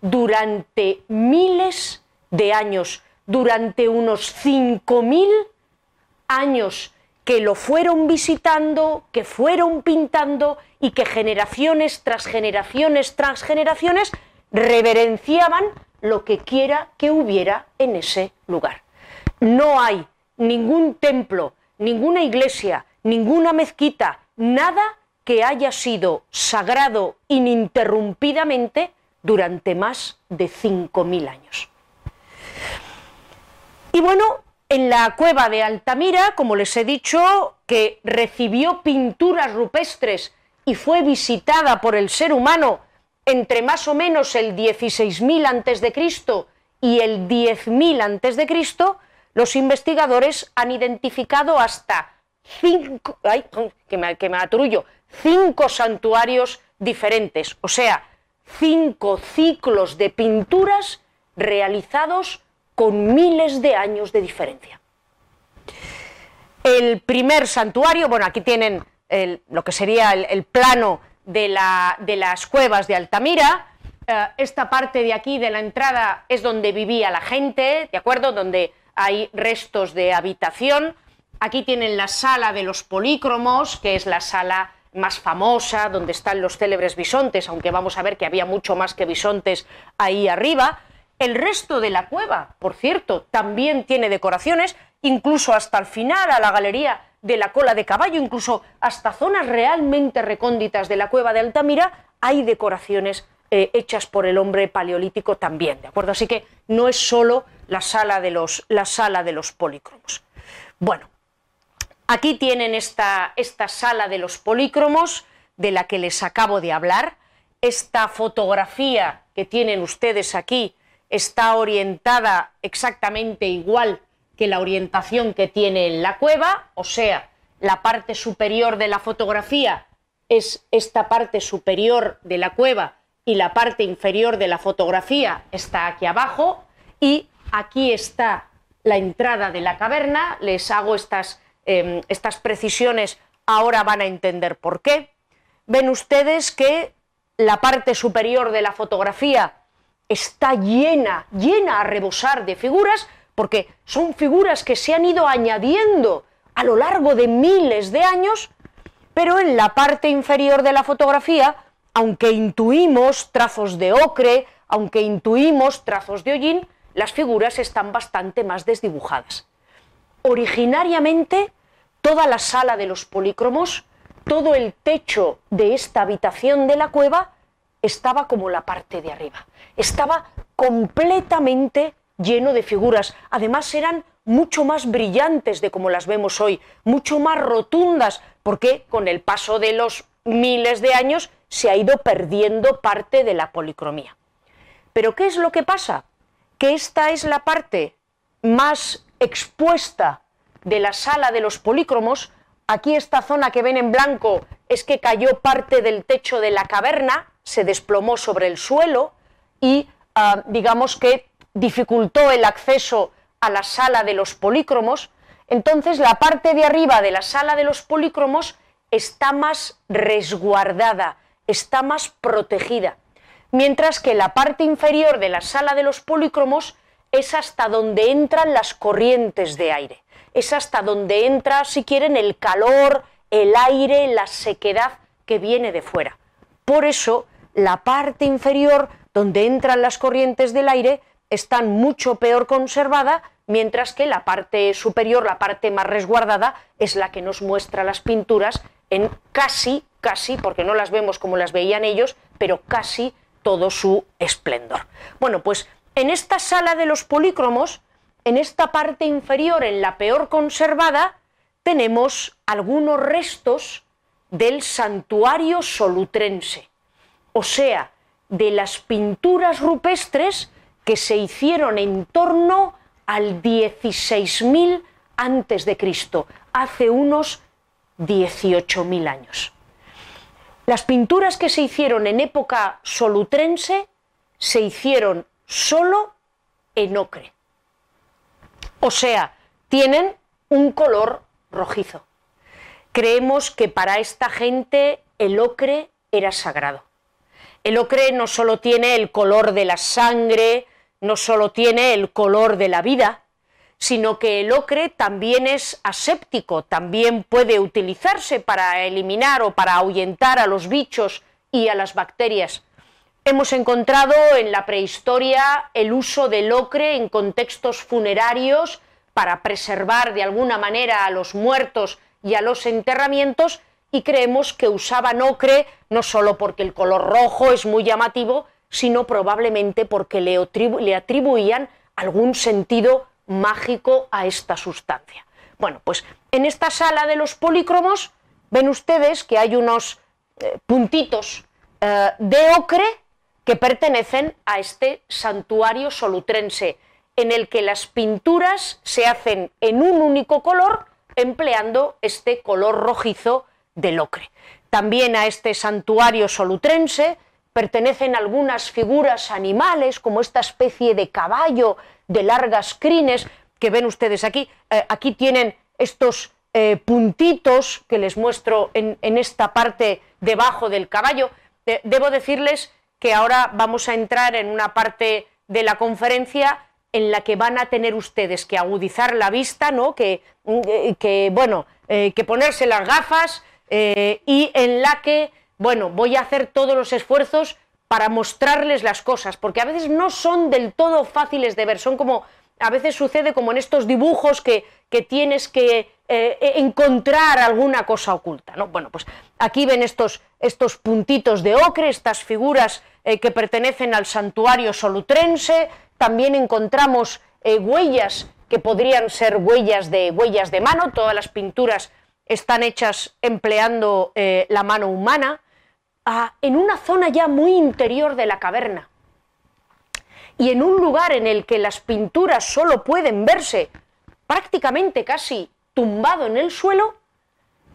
durante miles de años, durante unos 5.000 años que lo fueron visitando, que fueron pintando y que generaciones tras generaciones tras generaciones reverenciaban lo que quiera que hubiera en ese lugar. No hay ningún templo, ninguna iglesia, ninguna mezquita, nada que haya sido sagrado ininterrumpidamente durante más de 5.000 años. Y bueno, en la cueva de Altamira, como les he dicho, que recibió pinturas rupestres y fue visitada por el ser humano entre más o menos el 16.000 a.C. y el 10.000 a.C., los investigadores han identificado hasta cinco, que me, que me aturullo, cinco santuarios diferentes, o sea, cinco ciclos de pinturas realizados con miles de años de diferencia. El primer santuario, bueno, aquí tienen lo que sería el, plano de, las cuevas de Altamira. Eh, esta parte de aquí de la entrada es donde vivía la gente, ¿de acuerdo? Donde hay restos de habitación. Aquí tienen la sala de los polícromos, que es la sala más famosa, donde están los célebres bisontes, aunque vamos a ver que había mucho más que bisontes ahí arriba. El resto de la cueva, por cierto, también tiene decoraciones, incluso hasta el final, a la galería de la cola de caballo, incluso hasta zonas realmente recónditas de la cueva de Altamira, hay decoraciones eh, hechas por el hombre paleolítico también, ¿de acuerdo? Así que no es solo la sala de los, la sala de los polícromos. Bueno, Aquí tienen esta, esta sala de los polícromos de la que les acabo de hablar. Esta fotografía que tienen ustedes aquí está orientada exactamente igual que la orientación que tiene en la cueva, o sea, la parte superior de la fotografía es esta parte superior de la cueva y la parte inferior de la fotografía está aquí abajo y aquí está la entrada de la caverna. Les hago estas Em, estas precisiones ahora van a entender por qué. Ven ustedes que la parte superior de la fotografía está llena, llena a rebosar de figuras, porque son figuras que se han ido añadiendo a lo largo de miles de años, pero en la parte inferior de la fotografía, aunque intuimos trazos de ocre, aunque intuimos trazos de hollín, las figuras están bastante más desdibujadas. Originariamente, toda la sala de los polícromos, todo el techo de esta habitación de la cueva estaba como la parte de arriba. Estaba completamente lleno de figuras. Además eran mucho más brillantes de como las vemos hoy, mucho más rotundas, porque con el paso de los miles de años se ha ido perdiendo parte de la policromía. Pero ¿qué es lo que pasa? Que esta es la parte más expuesta de la sala de los polícromos, aquí esta zona que ven en blanco es que cayó parte del techo de la caverna, se desplomó sobre el suelo y ah, digamos que dificultó el acceso a la sala de los polícromos. Entonces la parte de arriba de la sala de los polícromos está más resguardada, está más protegida, mientras que la parte inferior de la sala de los polícromos es hasta donde entran las corrientes de aire es hasta donde entra, si quieren, el calor, el aire, la sequedad que viene de fuera. Por eso, la parte inferior, donde entran las corrientes del aire, está mucho peor conservada, mientras que la parte superior, la parte más resguardada, es la que nos muestra las pinturas en casi, casi, porque no las vemos como las veían ellos, pero casi todo su esplendor. Bueno, pues en esta sala de los polícromos en esta parte inferior, en la peor conservada, tenemos algunos restos del santuario solutrense, o sea, de las pinturas rupestres que se hicieron en torno al 16.000 antes de Cristo, hace unos 18.000 años. Las pinturas que se hicieron en época solutrense se hicieron solo en ocre. O sea, tienen un color rojizo. Creemos que para esta gente el ocre era sagrado. El ocre no solo tiene el color de la sangre, no solo tiene el color de la vida, sino que el ocre también es aséptico, también puede utilizarse para eliminar o para ahuyentar a los bichos y a las bacterias. Hemos encontrado en la prehistoria el uso del ocre en contextos funerarios para preservar de alguna manera a los muertos y a los enterramientos y creemos que usaban ocre no solo porque el color rojo es muy llamativo, sino probablemente porque le, atribuían algún sentido mágico a esta sustancia. Bueno, pues en esta sala de los polícromos ven ustedes que hay unos eh, puntitos eh, de ocre que pertenecen a este santuario solutrense, en el que las pinturas se hacen en un único color, empleando este color rojizo del ocre. También a este santuario solutrense pertenecen algunas figuras animales, como esta especie de caballo de largas crines que ven ustedes aquí. Eh, aquí tienen estos eh, puntitos que les muestro en, esta parte debajo del caballo. debo decirles que ahora vamos a entrar en una parte de la conferencia en la que van a tener ustedes que agudizar la vista, ¿no? que, eh, que bueno, eh, que ponerse las gafas eh, y en la que, bueno, voy a hacer todos los esfuerzos para mostrarles las cosas, porque a veces no son del todo fáciles de ver, son como, a veces sucede como en estos dibujos que, que tienes que encontrar alguna cosa oculta, ¿no? Bueno, pues aquí ven estos, estos puntitos de ocre, estas figuras eh, que pertenecen al santuario solutrense, también encontramos eh, huellas que podrían ser huellas de, huellas de mano, todas las pinturas están hechas empleando eh, la mano humana, ah, en una zona ya muy interior de la caverna. Y en un lugar en el que las pinturas solo pueden verse prácticamente casi tumbado en el suelo,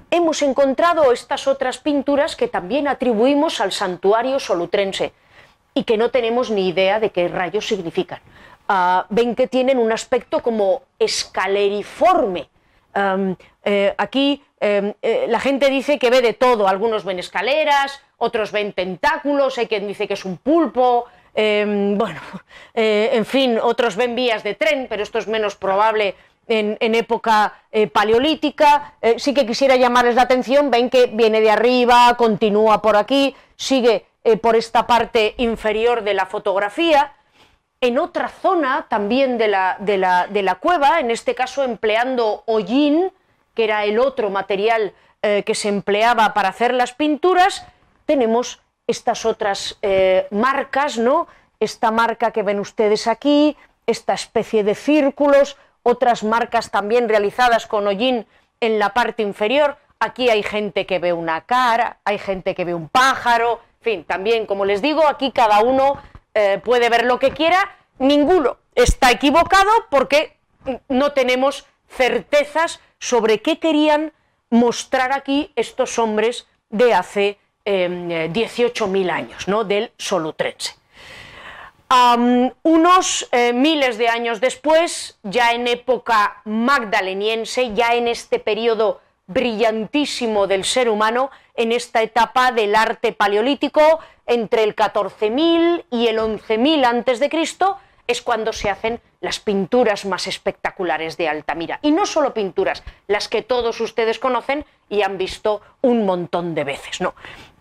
hemos encontrado estas otras pinturas que también atribuimos al santuario solutrense y que no tenemos ni idea de qué rayos significan. Ah, ven que tienen un aspecto como escaleriforme. Eh, aquí em, eh, la gente dice que ve de todo, algunos ven escaleras, otros ven tentáculos, hay quien dice que es un pulpo, em, bueno, eh, en fin, otros ven vías de tren, pero esto es menos probable en, época eh, paleolítica. Eh, sí que quisiera llamarles la atención, ven que viene de arriba, continúa por aquí, sigue eh, por esta parte inferior de la fotografía. En otra zona también de la, de la, cueva, en este caso empleando hollín, que era el otro material que se empleaba para hacer las pinturas, tenemos estas otras marcas, ¿no? Esta marca que ven ustedes aquí, esta especie de círculos, otras marcas también realizadas con hollín en la parte inferior. Aquí hay gente que ve una cara, hay gente que ve un pájaro, en fin, también, como les digo, aquí cada uno eh, puede ver lo que quiera, ninguno está equivocado porque no tenemos certezas sobre qué querían mostrar aquí estos hombres de hace 18.000 em, años, ¿no? del solutrense unos eh, miles de años después, ya en época magdaleniense, ya en este periodo brillantísimo del ser humano, en esta etapa del arte paleolítico, entre el 14.000 y el 11.000 antes de Cristo, es cuando se hacen las pinturas más espectaculares de Altamira. Y no solo pinturas, las que todos ustedes conocen y han visto un montón de veces, no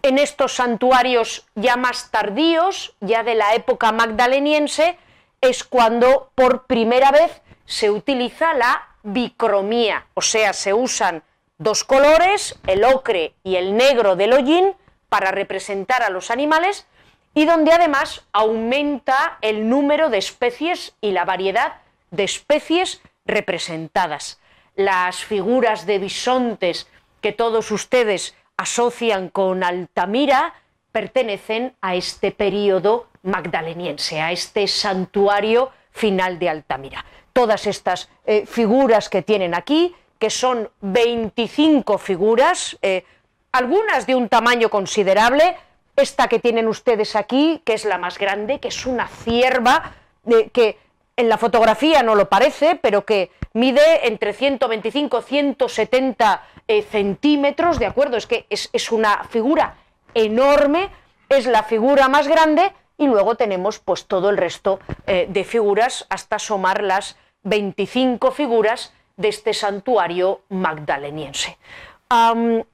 en estos santuarios ya más tardíos, ya de la época magdaleniense, es cuando por primera vez se utiliza la bicromía, o sea, se usan dos colores, el ocre y el negro del hollín, para representar a los animales, y donde además aumenta el número de especies y la variedad de especies representadas. Las figuras de bisontes que todos ustedes asocian con Altamira pertenecen a este periodo magdaleniense, a este santuario final de Altamira. Todas estas eh, figuras que tienen aquí, que son 25 figuras, eh, algunas de un tamaño considerable, esta que tienen ustedes aquí, que es la más grande, que es una cierva, eh, que en la fotografía no lo parece, pero que mide entre 125 y 170 centímetros, ¿de acuerdo? Es que es, una figura enorme, es la figura más grande y luego tenemos pues todo el resto de figuras hasta asomar las 25 figuras de este santuario magdaleniense.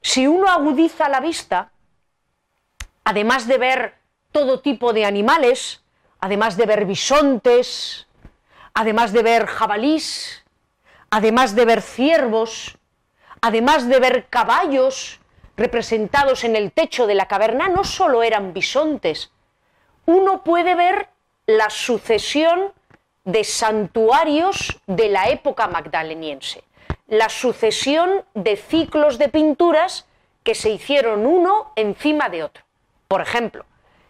si uno agudiza la vista, además de ver todo tipo de animales, además de ver bisontes, además de ver jabalís, además de ver ciervos, además de ver caballos representados en el techo de la caverna, no solo eran bisontes, uno puede ver la sucesión de santuarios de la época magdaleniense, la sucesión de ciclos de pinturas que se hicieron uno encima de otro. Por ejemplo,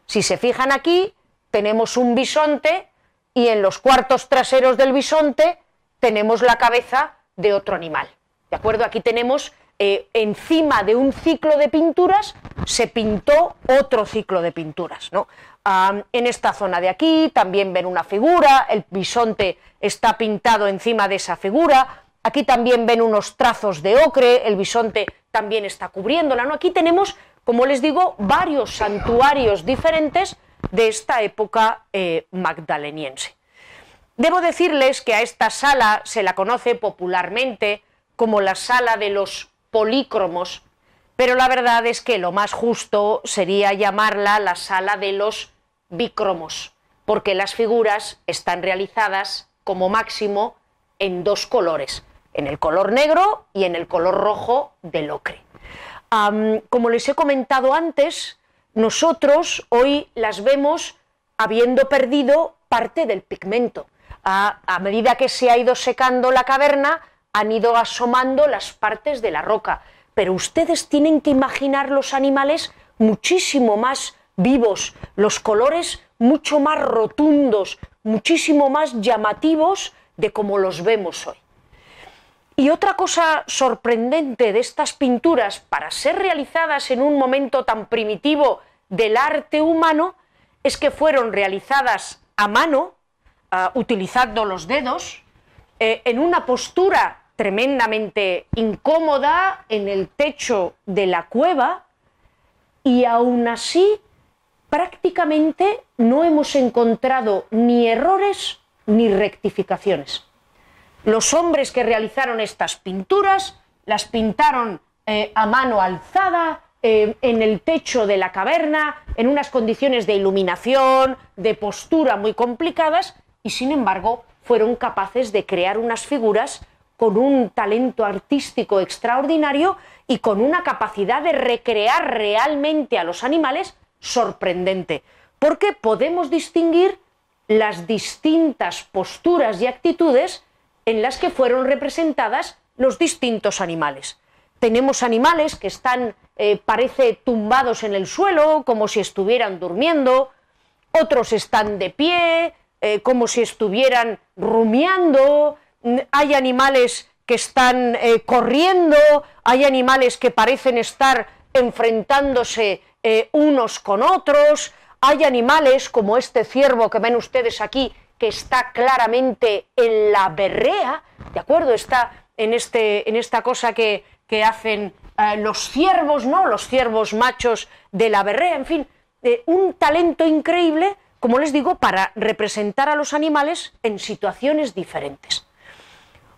si se fijan aquí, tenemos un bisonte y en los cuartos traseros del bisonte tenemos la cabeza de otro animal. ¿De acuerdo? Aquí tenemos eh, encima de un ciclo de pinturas se pintó otro ciclo de pinturas. ¿no? en esta zona de aquí también ven una figura, el bisonte está pintado encima de esa figura, aquí también ven unos trazos de ocre, el bisonte también está cubriéndola. ¿no? Aquí tenemos, como les digo, varios santuarios diferentes de esta época eh, magdaleniense. Debo decirles que a esta sala se la conoce popularmente como la sala de los polícromos, pero la verdad es que lo más justo sería llamarla la sala de los bicromos, porque las figuras están realizadas como máximo en dos colores, en el color negro y en el color rojo del ocre. como les he comentado antes, nosotros hoy las vemos habiendo perdido parte del pigmento. A medida que se ha ido secando la caverna, han ido asomando las partes de la roca. Pero ustedes tienen que imaginar los animales muchísimo más vivos, los colores mucho más rotundos, muchísimo más llamativos de como los vemos hoy. Y otra cosa sorprendente de estas pinturas, para ser realizadas en un momento tan primitivo del arte humano, es que fueron realizadas a mano, ah, utilizando los dedos, eh, en una postura tremendamente incómoda en el techo de la cueva y aún así prácticamente no hemos encontrado ni errores ni rectificaciones. Los hombres que realizaron estas pinturas las pintaron eh, a mano alzada, eh, en el techo de la caverna, en unas condiciones de iluminación, de postura muy complicadas, y sin embargo fueron capaces de crear unas figuras con un talento artístico extraordinario y con una capacidad de recrear realmente a los animales sorprendente, porque podemos distinguir las distintas posturas y actitudes en las que fueron representadas los distintos animales. Tenemos animales que están, eh, parece, tumbados en el suelo, como si estuvieran durmiendo, otros están de pie, eh, como si estuvieran rumiando, hay animales que están eh, corriendo, hay animales que parecen estar enfrentándose eh, unos con otros, hay animales como este ciervo que ven ustedes aquí, que está claramente en la berrea, ¿de acuerdo? Está en, este, en esta cosa que, hacen eh, los ciervos, ¿no? Los ciervos machos de la berrea, en fin, un talento increíble, como les digo, para representar a los animales en situaciones diferentes.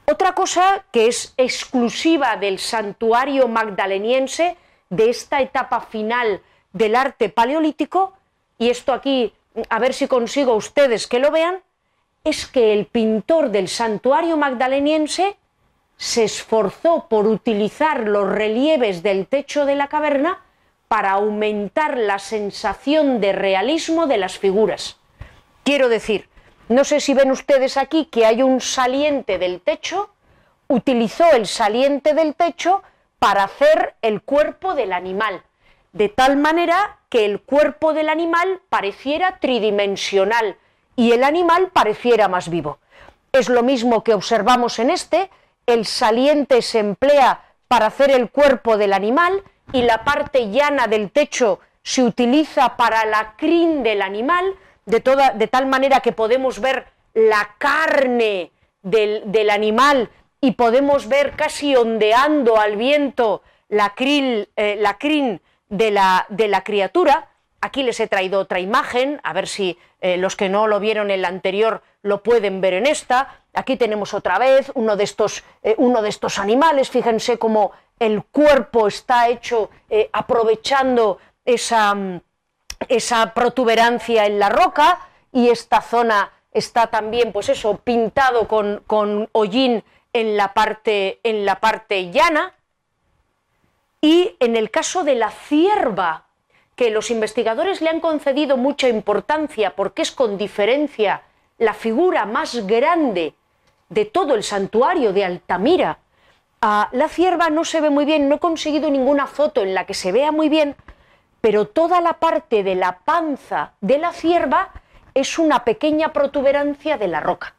Otra cosa que es exclusiva del santuario magdaleniense, de esta etapa final del arte paleolítico, y esto aquí, a ver si consigo ustedes que lo vean, es que el pintor del santuario magdaleniense se esforzó por utilizar los relieves del techo de la caverna para aumentar la sensación de realismo de las figuras. Quiero decir, no sé si ven ustedes aquí que hay un saliente del techo, utilizó el saliente del techo para hacer el cuerpo del animal, de tal manera que el cuerpo del animal pareciera tridimensional y el animal pareciera más vivo. Es lo mismo que observamos en este, el saliente se emplea para hacer el cuerpo del animal y la parte llana del techo se utiliza para la crin del animal, de, toda, de tal manera que podemos ver la carne del, animal y podemos ver casi ondeando al viento la, crin, eh, la crin de la, de la criatura. Aquí les he traído otra imagen, a ver si eh, los que no lo vieron en la anterior lo pueden ver en esta. Aquí tenemos otra vez uno de estos, eh, uno de estos animales, fíjense cómo el cuerpo está hecho aprovechando esa, esa protuberancia en la roca y esta zona está también, pues eso, pintado con, con hollín en la, parte, en la parte llana. Y en el caso de la cierva, que los investigadores le han concedido mucha importancia porque es con diferencia la figura más grande de todo el santuario de Altamira, ah, la cierva no se ve muy bien, no he conseguido ninguna foto en la que se vea muy bien, pero toda la parte de la panza de la cierva es una pequeña protuberancia de la roca,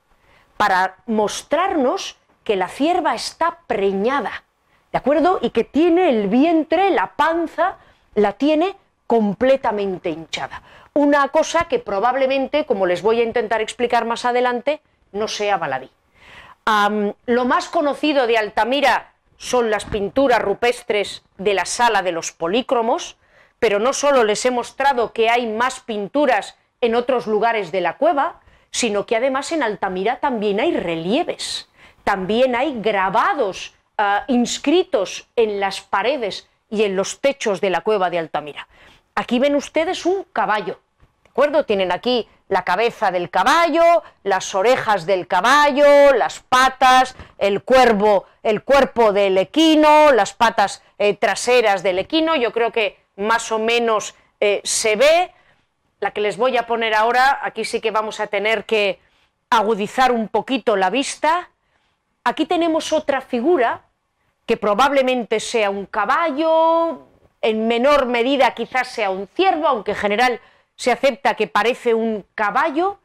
para mostrarnos que la cierva está preñada, ¿de acuerdo? Y que tiene el vientre, la panza, la tiene completamente hinchada. Una cosa que probablemente, como les voy a intentar explicar más adelante, no sea baladí. Lo más conocido de Altamira son las pinturas rupestres de la sala de los polícromos, pero no solo les he mostrado que hay más pinturas en otros lugares de la cueva, sino que además en Altamira también hay relieves, también hay grabados ah, inscritos en las paredes y en los techos de la cueva de Altamira. Aquí ven ustedes un caballo, ¿de Tienen aquí la cabeza del caballo, las orejas del caballo, las patas, el cuervo, el cuerpo del equino, las patas eh, traseras del equino. Yo creo que más o menos eh, se ve. La que les voy a poner ahora, aquí sí que vamos a tener que agudizar un poquito la vista. Aquí tenemos otra figura que probablemente sea un caballo, en menor medida quizás sea un ciervo, aunque en general se acepta que parece un caballo,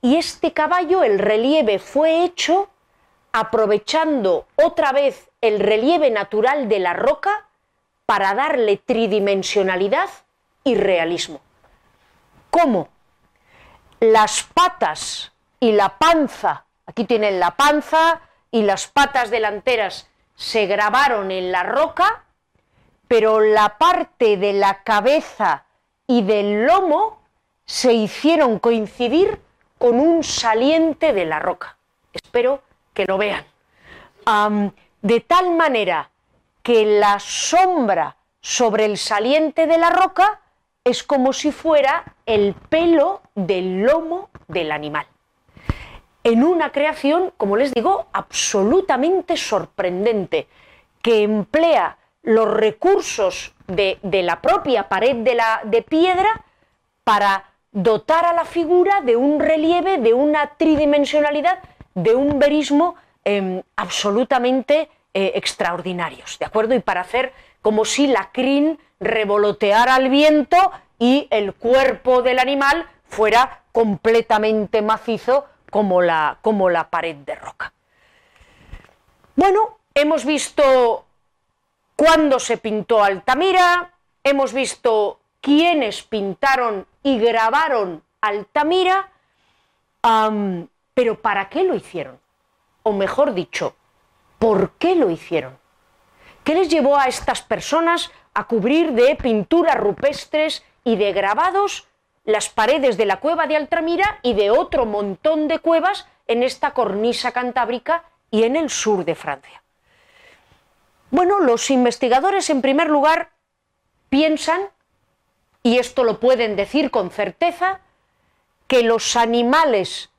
y este caballo, el relieve fue hecho aprovechando otra vez el relieve natural de la roca para darle tridimensionalidad y realismo. ¿Cómo? Las patas y la panza, aquí tienen la panza y las patas delanteras, se grabaron en la roca, pero la parte de la cabeza y del lomo se hicieron coincidir con un saliente de la roca. Espero que lo vean. de tal manera que la sombra sobre el saliente de la roca es como si fuera el pelo del lomo del animal. En una creación, como les digo, absolutamente sorprendente, que emplea los recursos de, la propia pared de, la, de piedra para dotar a la figura de un relieve, de una tridimensionalidad, de un verismo em, absolutamente eh, extraordinarios, ¿de acuerdo? Y para hacer como si la crin revoloteara al viento y el cuerpo del animal fuera completamente macizo como la, como la pared de roca. Bueno, hemos visto cuándo se pintó Altamira, hemos visto quiénes pintaron y grabaron Altamira, pero ¿para qué lo hicieron? O mejor dicho, ¿Por qué lo hicieron? ¿Qué les llevó a estas personas a cubrir de pinturas rupestres y de grabados las paredes de la cueva de Altamira y de otro montón de cuevas en esta cornisa cantábrica y en el sur de Francia? Bueno, los investigadores en primer lugar piensan, y esto lo pueden decir con certeza, que los animales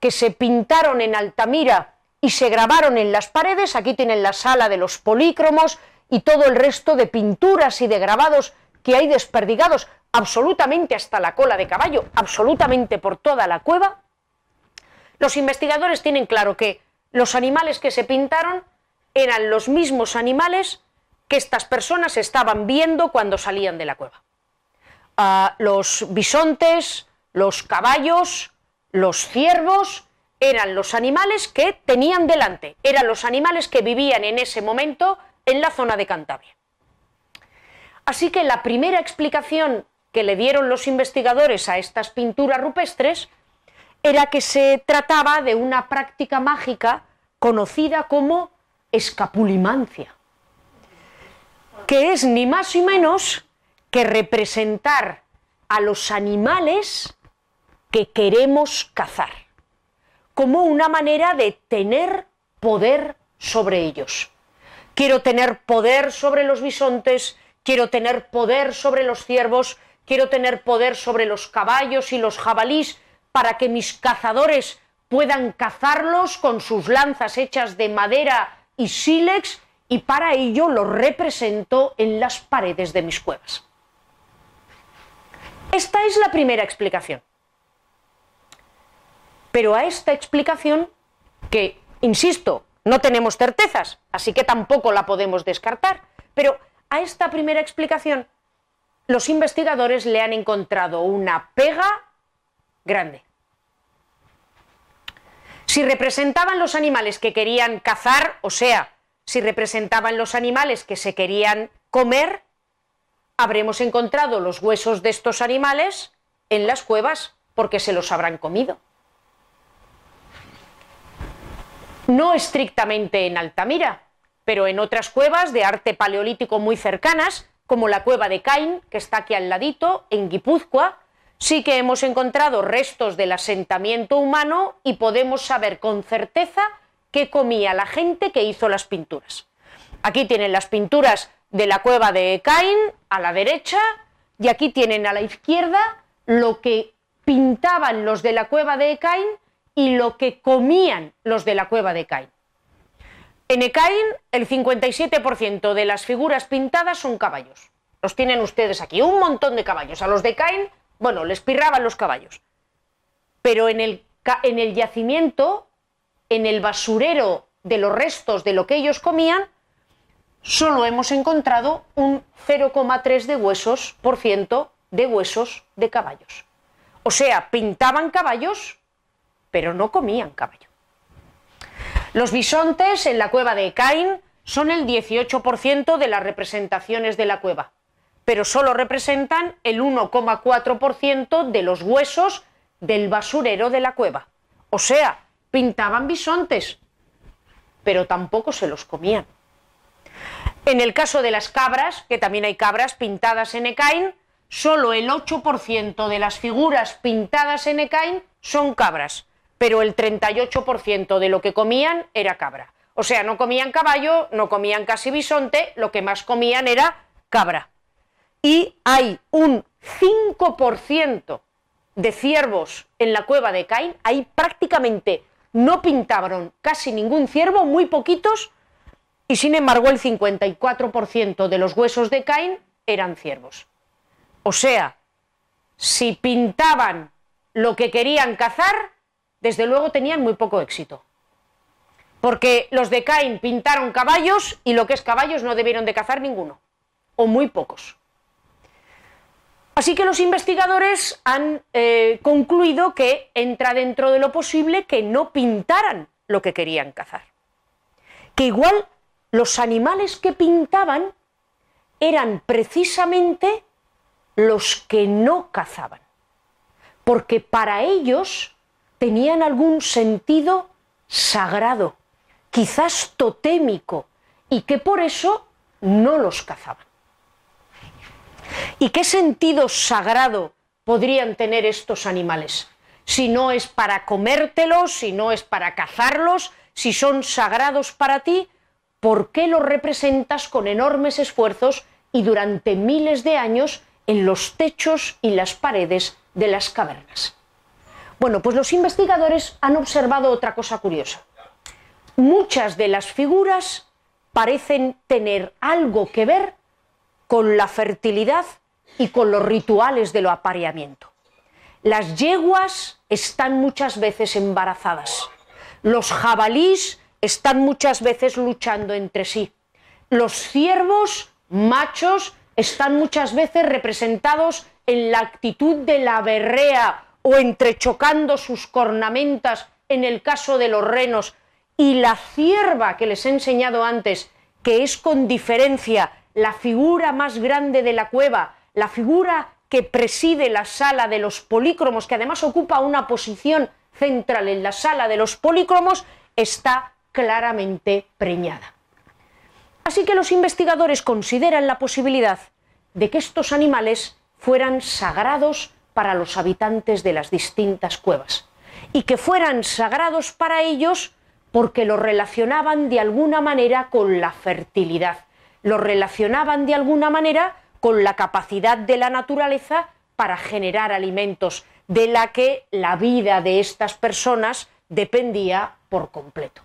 que se pintaron en Altamira y se grabaron en las paredes, aquí tienen la sala de los polícromos y todo el resto de pinturas y de grabados que hay desperdigados absolutamente hasta la cola de caballo, absolutamente por toda la cueva, los investigadores tienen claro que los animales que se pintaron eran los mismos animales que estas personas estaban viendo cuando salían de la cueva. Ah, los bisontes, los caballos, los ciervos eran los animales que tenían delante, eran los animales que vivían en ese momento en la zona de Cantabria. Así que la primera explicación que le dieron los investigadores a estas pinturas rupestres era que se trataba de una práctica mágica conocida como escapulimancia, que es ni más ni menos que representar a los animales que queremos cazar, como una manera de tener poder sobre ellos. Quiero tener poder sobre los bisontes, quiero tener poder sobre los ciervos, quiero tener poder sobre los caballos y los jabalís para que mis cazadores puedan cazarlos con sus lanzas hechas de madera y sílex y para ello los represento en las paredes de mis cuevas. Esta es la primera explicación. Pero a esta explicación, que, insisto, no tenemos certezas, así que tampoco la podemos descartar, pero a esta primera explicación los investigadores le han encontrado una pega grande. Si representaban los animales que querían cazar, o sea, si representaban los animales que se querían comer, habremos encontrado los huesos de estos animales en las cuevas porque se los habrán comido. No estrictamente en Altamira, pero en otras cuevas de arte paleolítico muy cercanas, como la cueva de Cain, que está aquí al ladito, en Guipúzcoa, sí que hemos encontrado restos del asentamiento humano y podemos saber con certeza qué comía la gente que hizo las pinturas. Aquí tienen las pinturas de la cueva de Cain a la derecha y aquí tienen a la izquierda lo que pintaban los de la cueva de Cain y lo que comían los de la cueva de Cain. En Ecain, el 57% de las figuras pintadas son caballos. Los tienen ustedes aquí, un montón de caballos. A los de Cain, bueno, les pirraban los caballos. Pero en el, en el yacimiento, en el basurero de los restos de lo que ellos comían, solo hemos encontrado un 0,3 de huesos por ciento de huesos de caballos. O sea, pintaban caballos, pero no comían caballo. Los bisontes en la cueva de Cain son el 18% de las representaciones de la cueva, pero solo representan el 1,4% de los huesos del basurero de la cueva. O sea, pintaban bisontes, pero tampoco se los comían. En el caso de las cabras, que también hay cabras pintadas en Ecain, solo el 8% de las figuras pintadas en Ecain son cabras pero el 38% de lo que comían era cabra. O sea, no comían caballo, no comían casi bisonte, lo que más comían era cabra. Y hay un 5% de ciervos en la cueva de Cain, ahí prácticamente no pintaron casi ningún ciervo, muy poquitos, y sin embargo el 54% de los huesos de Cain eran ciervos. O sea, si pintaban lo que querían cazar, desde luego tenían muy poco éxito. Porque los de Cain pintaron caballos y lo que es caballos no debieron de cazar ninguno, o muy pocos. Así que los investigadores han eh, concluido que entra dentro de lo posible que no pintaran lo que querían cazar. Que igual los animales que pintaban eran precisamente los que no cazaban. Porque para ellos tenían algún sentido sagrado, quizás totémico, y que por eso no los cazaban. ¿Y qué sentido sagrado podrían tener estos animales? Si no es para comértelos, si no es para cazarlos, si son sagrados para ti, ¿por qué los representas con enormes esfuerzos y durante miles de años en los techos y las paredes de las cavernas? Bueno, pues los investigadores han observado otra cosa curiosa. Muchas de las figuras parecen tener algo que ver con la fertilidad y con los rituales de lo apareamiento. Las yeguas están muchas veces embarazadas. Los jabalís están muchas veces luchando entre sí. Los ciervos machos están muchas veces representados en la actitud de la berrea o entrechocando sus cornamentas en el caso de los renos, y la cierva que les he enseñado antes, que es con diferencia la figura más grande de la cueva, la figura que preside la sala de los polícromos, que además ocupa una posición central en la sala de los polícromos está claramente preñada. Así que los investigadores consideran la posibilidad de que estos animales fueran sagrados para los habitantes de las distintas cuevas y que fueran sagrados para ellos porque lo relacionaban de alguna manera con la fertilidad, lo relacionaban de alguna manera con la capacidad de la naturaleza para generar alimentos, de la que la vida de estas personas dependía por completo.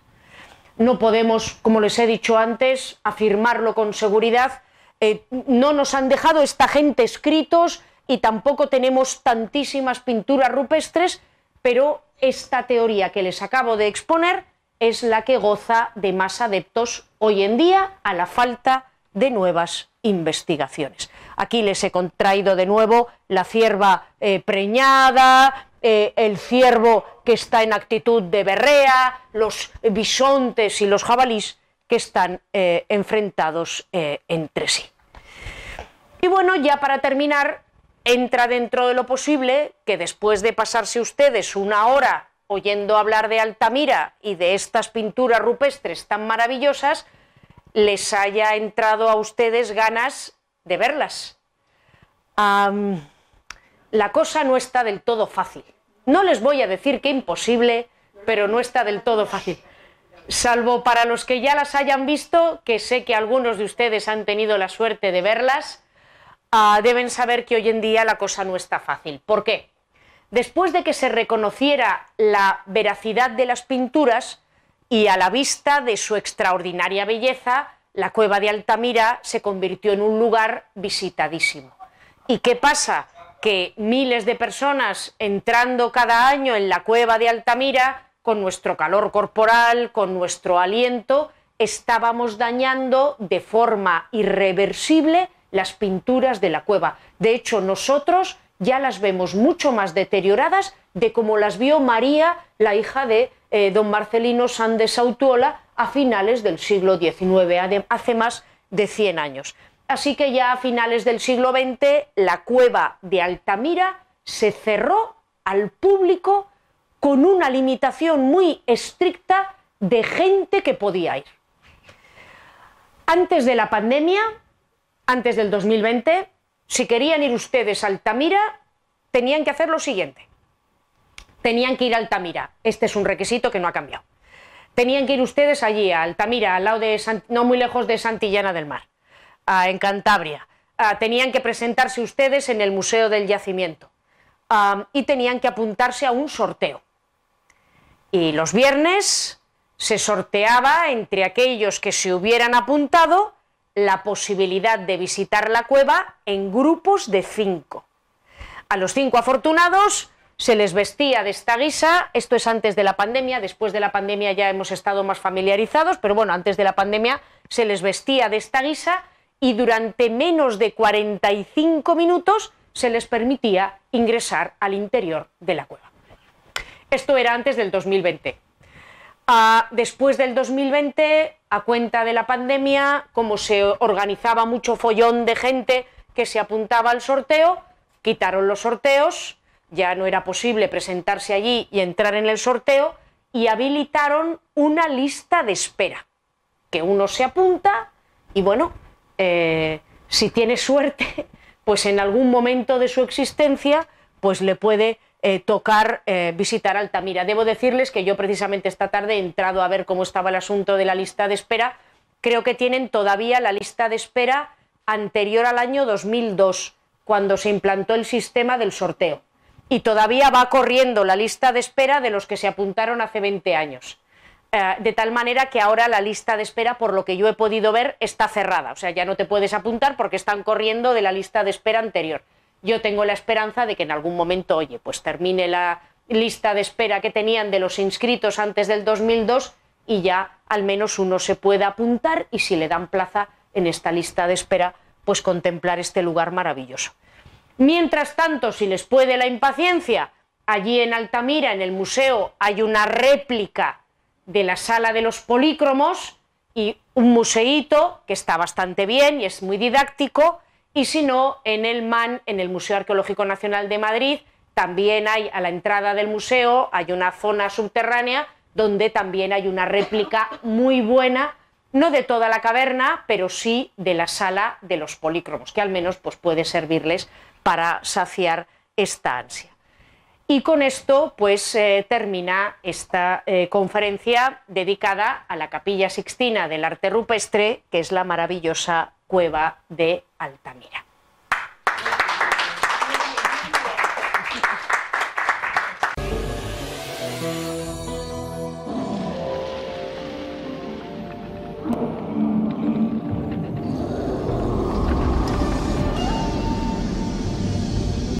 No podemos, como les he dicho antes, afirmarlo con seguridad. Eh, no nos han dejado esta gente escritos y tampoco tenemos tantísimas pinturas rupestres, pero esta teoría que les acabo de exponer es la que goza de más adeptos hoy en día a la falta de nuevas investigaciones. Aquí les he contraído de nuevo la cierva eh, preñada, eh, el ciervo que está en actitud de berrea, los bisontes y los jabalís que están eh, enfrentados entre sí. Y bueno, ya para terminar, entra dentro de lo posible que después de pasarse ustedes una hora oyendo hablar de Altamira y de estas pinturas rupestres tan maravillosas, les haya entrado a ustedes ganas de verlas. la cosa no está del todo fácil. No les voy a decir que imposible, pero no está del todo fácil. Salvo para los que ya las hayan visto, que sé que algunos de ustedes han tenido la suerte de verlas, ah, deben saber que hoy en día la cosa no está fácil. ¿Por qué? Después de que se reconociera la veracidad de las pinturas, y a la vista de su extraordinaria belleza, la cueva de Altamira se convirtió en un lugar visitadísimo. ¿Y qué pasa? Que miles de personas entrando cada año en la cueva de Altamira, con nuestro calor corporal, con nuestro aliento, estábamos dañando de forma irreversible las pinturas de la cueva. De hecho, nosotros ya las vemos mucho más deterioradas de como las vio María, la hija de eh, don Marcelino Sandes Autuola a finales del siglo XIX, hace más de 100 años. Así que ya a finales del siglo XX la cueva de Altamira se cerró al público con una limitación muy estricta de gente que podía ir. Antes de la pandemia, antes del 2020, si querían ir ustedes a Altamira, tenían que hacer lo siguiente tenían que ir a Altamira. Este es un requisito que no ha cambiado. Tenían que ir ustedes allí, a Altamira, al lado de no muy lejos de Santillana del Mar, en Cantabria. tenían que presentarse ustedes en el Museo del Yacimiento y tenían que apuntarse a un sorteo. Y los viernes se sorteaba entre aquellos que se hubieran apuntado la posibilidad de visitar la cueva en grupos de cinco. A los cinco afortunados se les vestía de esta guisa, esto es antes de la pandemia, después de la pandemia ya hemos estado más familiarizados, pero bueno, antes de la pandemia se les vestía de esta guisa y durante menos de 45 minutos se les permitía ingresar al interior de la cueva. Esto era antes del 2020. Ah, después del 2020, a cuenta de la pandemia, como se organizaba mucho follón de gente que se apuntaba al sorteo, quitaron los sorteos, ya no era posible presentarse allí y entrar en el sorteo y habilitaron una lista de espera, que uno se apunta y bueno, eh, si tiene suerte, pues en algún momento de su existencia, pues le puede eh, tocar eh, visitar Altamira. Debo decirles que yo precisamente esta tarde he entrado a ver cómo estaba el asunto de la lista de espera. Creo que tienen todavía la lista de espera anterior al año 2002, cuando se implantó el sistema del sorteo y todavía va corriendo la lista de espera de los que se apuntaron hace 20 años. Eh, de tal manera que ahora la lista de espera, por lo que yo he podido ver, está cerrada. O sea, ya no te puedes apuntar porque están corriendo de la lista de espera anterior. Yo tengo la esperanza de que en algún momento, oye, pues termine la lista de espera que tenían de los inscritos antes del 2002 y ya al menos uno se pueda apuntar y si le dan plaza en esta lista de espera, pues contemplar este lugar maravilloso. Mientras tanto, si les puede la impaciencia, allí en Altamira, en el museo, hay una réplica de la sala de los polícromos y un museíto que está bastante bien y es muy didáctico, y si no, en el MAN, en el Museo Arqueológico Nacional de Madrid, También hay a la entrada del museo, hay una zona subterránea donde también hay una réplica muy buena, no de toda la caverna, pero sí de la sala de los polícromos, que al menos pues, puede servirles para saciar esta ansia. Y con esto pues eh, termina esta eh, conferencia dedicada a la Capilla Sixtina del Arte Rupestre, que es la maravillosa cueva de Altamira.